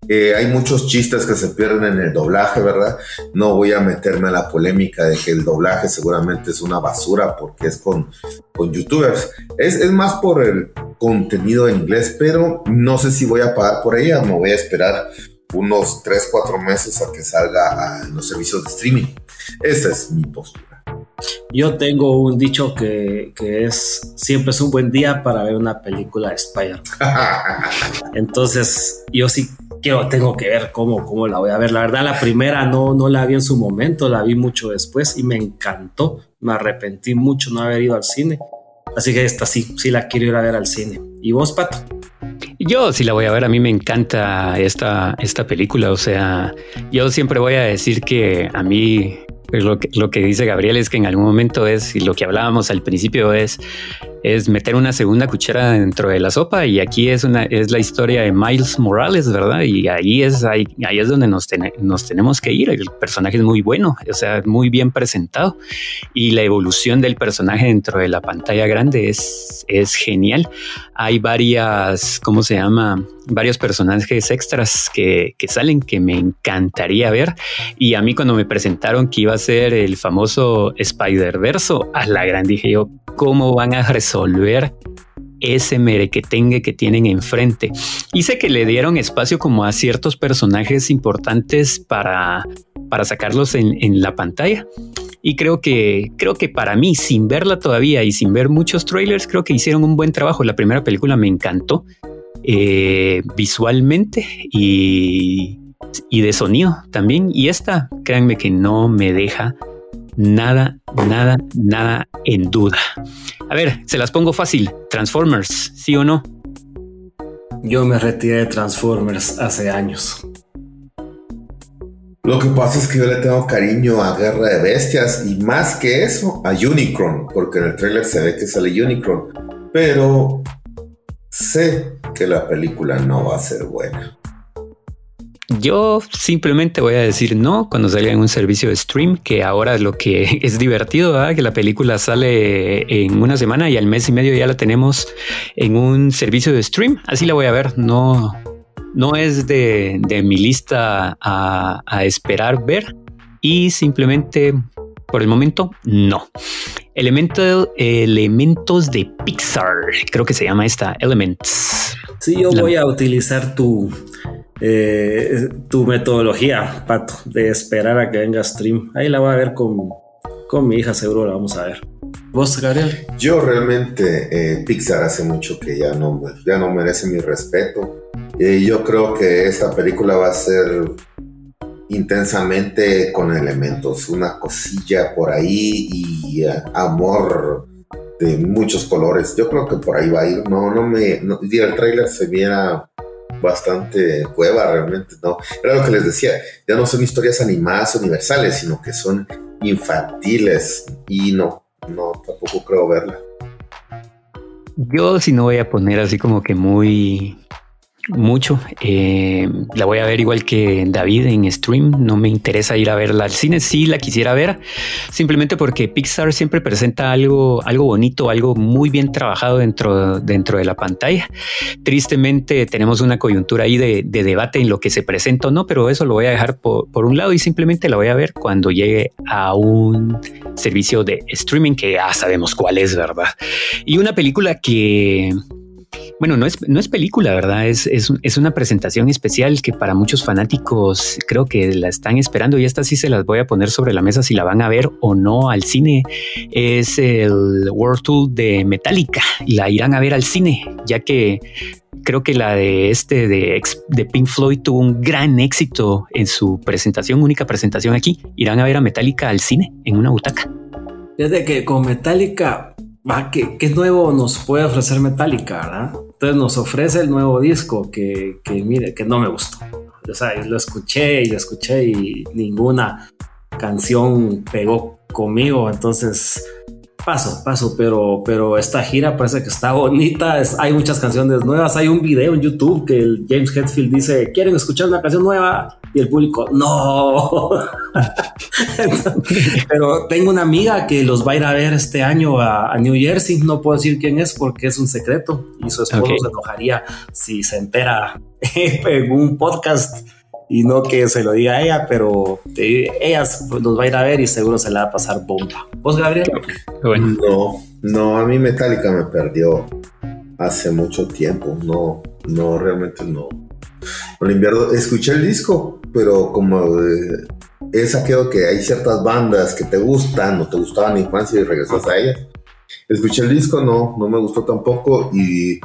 Eh, hay muchos chistes que se pierden en el doblaje, ¿verdad? No voy a meterme a la polémica de que el doblaje seguramente es una basura porque es con, con youtubers. Es, es más por el contenido en inglés, pero no sé si voy a pagar por ella, me voy a esperar unos 3, 4 meses a que salga a los servicios de streaming. Esa es mi postura. Yo tengo un dicho que, es siempre es un buen día para ver una película de Spider. Entonces, yo sí quiero, tengo que ver cómo, cómo la voy a ver. La verdad, la primera no, no la vi en su momento, la vi mucho después y me encantó. Me arrepentí mucho no haber ido al cine. Así que esta sí, sí la quiero ir a ver al cine. ¿Y vos, Pato? Yo sí la voy a ver, a mí me encanta esta, esta película, o sea, yo siempre voy a decir que a mí pues lo que, lo que dice Gabriel es que en algún momento es, y lo que hablábamos al principio es, es meter una segunda cuchara dentro de la sopa y aquí es una es la historia de Miles Morales, ¿verdad? Y ahí es ahí, ahí es donde nos, tenemos que ir. El personaje es muy bueno, o sea, muy bien presentado y la evolución del personaje dentro de la pantalla grande es, es genial. Hay varias, ¿cómo se llama? Varios personajes extras que, que salen que me encantaría ver y a mí cuando me presentaron que iba a ser el famoso Spider-Verso, a la gran dije yo, ¿cómo van a resolver ese merequetengue que tienen enfrente. Sé que le dieron espacio como a ciertos personajes importantes para, para sacarlos en, la pantalla. Y creo que, creo que para mí, sin verla todavía y sin ver muchos trailers, creo que hicieron un buen trabajo. La primera película me encantó eh, visualmente y, y de sonido también. Y esta, créanme que no me deja nada, nada, nada en duda. A ver, se las pongo fácil. Transformers, ¿sí o no? Yo me retiré de Transformers hace años. Lo que pasa es que yo le tengo cariño a Guerra de Bestias y más que eso a Unicron, porque en el trailer se ve que sale Unicron, pero sé que la película no va a ser buena. Yo simplemente voy a decir no cuando salga en un servicio de stream, que ahora lo que es divertido, que la película sale en una semana y al mes y medio ya la tenemos en un servicio de stream. Así la voy a ver. No, no es de, mi lista a, esperar ver y simplemente por el momento no. Elemento, elementos de Pixar, creo que se llama esta Elements. Sí, yo voy a utilizar tu eh, tu metodología, Pato, de esperar a que venga stream. Ahí la voy a ver con, con mi hija, seguro la vamos a ver. ¿Vos, Gabriel? Yo realmente, eh, Pixar hace mucho que ya no, ya no merece mi respeto. Y yo creo que esta película va a ser intensamente con elementos, una cosilla por ahí y eh, amor de muchos colores. Yo creo que por ahí va a ir. No, no me. No, el trailer se viera bastante cueva realmente, ¿no? Era lo que les decía, ya no son historias animadas universales, sino que son infantiles y no, no, tampoco creo verla. Yo si no voy a poner así como que muy mucho. Eh, la voy a ver igual que David en stream. No me interesa ir a verla al cine. Sí, la quisiera ver simplemente porque Pixar siempre presenta algo, algo bonito, algo muy bien trabajado dentro, dentro de la pantalla. Tristemente tenemos una coyuntura ahí de, debate en lo que se presenta o no, pero eso lo voy a dejar por, por, un lado y simplemente la voy a ver cuando llegue a un servicio de streaming que ya sabemos cuál es, ¿verdad? Y una película que Bueno, no es, no es película, ¿verdad? Es, es, es, una presentación especial que para muchos fanáticos creo que la están esperando y esta sí se las voy a poner sobre la mesa si la van a ver o no al cine. Es el World Tour de Metallica. La irán a ver al cine, ya que creo que la de este de, de Pink Floyd tuvo un gran éxito en su presentación, única presentación aquí. Irán a ver a Metallica al cine en una butaca. Desde que con Metallica, va, ¿qué, ¿qué, nuevo nos puede ofrecer Metallica, verdad? Entonces nos ofrece el nuevo disco que, que mire, que no me gustó. O sea, lo escuché y lo escuché y ninguna canción pegó conmigo. Entonces, paso, paso, pero, pero esta gira parece que está bonita. hay muchas canciones nuevas. Hay un video en YouTube que el James Hetfield dice: ¿Quieren escuchar una canción nueva? Y el público, no. pero tengo una amiga que los va a ir a ver este año a, New Jersey. No puedo decir quién es porque es un secreto y su esposo se enojaría si se entera en un podcast y no que se lo diga a ella, pero ella nos va a ir a ver y seguro se la va a pasar bomba. ¿Vos, Gabriel? No, no, a mí Metallica me perdió hace mucho tiempo. No, no, realmente no. el invierno escuché el disco, pero como eh, he saqueado que hay ciertas bandas que te gustan o te gustaban en infancia y regresas a ellas. Escuché el disco, no, no me gustó tampoco y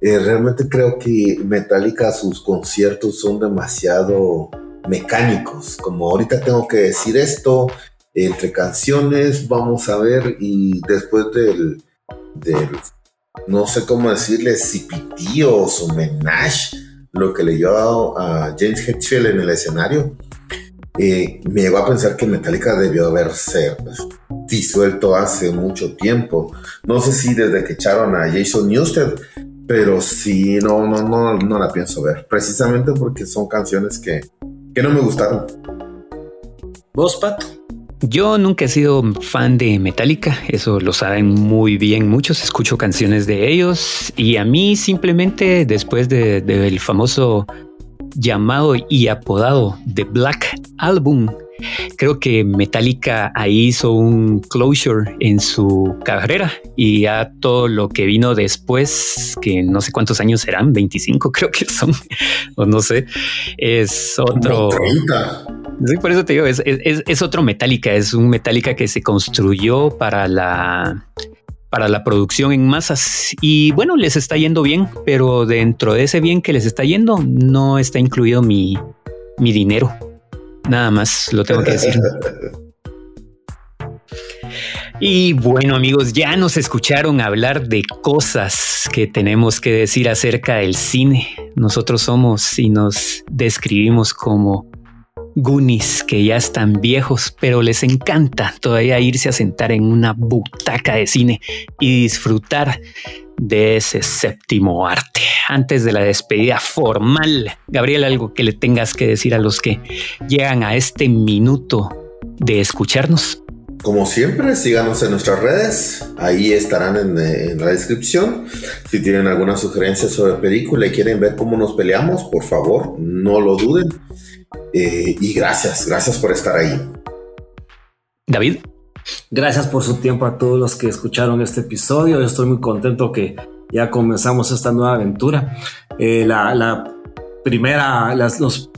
eh, realmente creo que Metallica, sus conciertos son demasiado mecánicos. Como ahorita tengo que decir esto, entre canciones, vamos a ver, y después del, no sé cómo decirle, CPT o menage, lo que le dio a James Hetfield en el escenario, eh, me llegó a pensar que Metallica debió haberse pues, disuelto hace mucho tiempo. No sé si desde que echaron a Jason Newsted, pero sí, no, no, no, no la pienso ver. Precisamente porque son canciones que, que no me gustaron. ¿Vos, Pato? Yo nunca he sido fan de Metallica, eso lo saben muy bien muchos, escucho canciones de ellos y a mí simplemente después del de, famoso llamado y apodado The Black Album. Creo que Metallica ahí hizo un closure en su carrera y ya todo lo que vino después, que no sé cuántos años serán, 25 creo que son, o no sé, es otro... Sí, por eso te digo, es, es, es otro Metallica, es un Metallica que se construyó para la para la producción en masas y bueno, les está yendo bien, pero dentro de ese bien que les está yendo no está incluido mi, mi dinero. Nada más lo tengo que decir. Y bueno amigos, ya nos escucharon hablar de cosas que tenemos que decir acerca del cine. Nosotros somos y nos describimos como Goonies que ya están viejos, pero les encanta todavía irse a sentar en una butaca de cine y disfrutar de ese séptimo arte. Antes de la despedida formal, Gabriel, algo que le tengas que decir a los que llegan a este minuto de escucharnos. Como siempre, síganos en nuestras redes, ahí estarán en, la descripción. Si tienen alguna sugerencia sobre película y quieren ver cómo nos peleamos, por favor, no lo duden. Eh, y gracias, gracias por estar ahí. David. Gracias por su tiempo a todos los que escucharon este episodio. Yo estoy muy contento que ya comenzamos esta nueva aventura. Eh, la, primera, los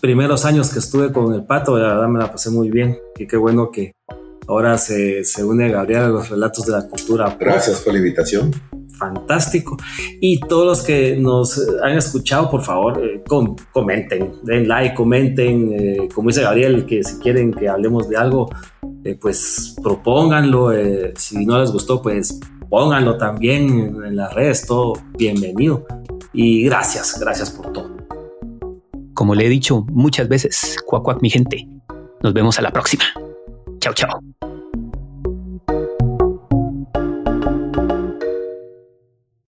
primeros años que estuve con el pato, la verdad me la pasé muy bien. Y qué bueno que ahora se, une Gabriel a los relatos de la cultura. Gracias por la invitación fantástico. Y todos los que nos han escuchado, por favor, eh, comenten, den like, comenten, eh, como dice Gabriel, que si quieren que hablemos de algo, eh, pues propónganlo. si no les gustó, pues pónganlo también en, las redes, todo bienvenido. Y gracias, gracias por todo. Como le he dicho muchas veces, cuac, mi gente. Nos vemos a la próxima. Chao, chao.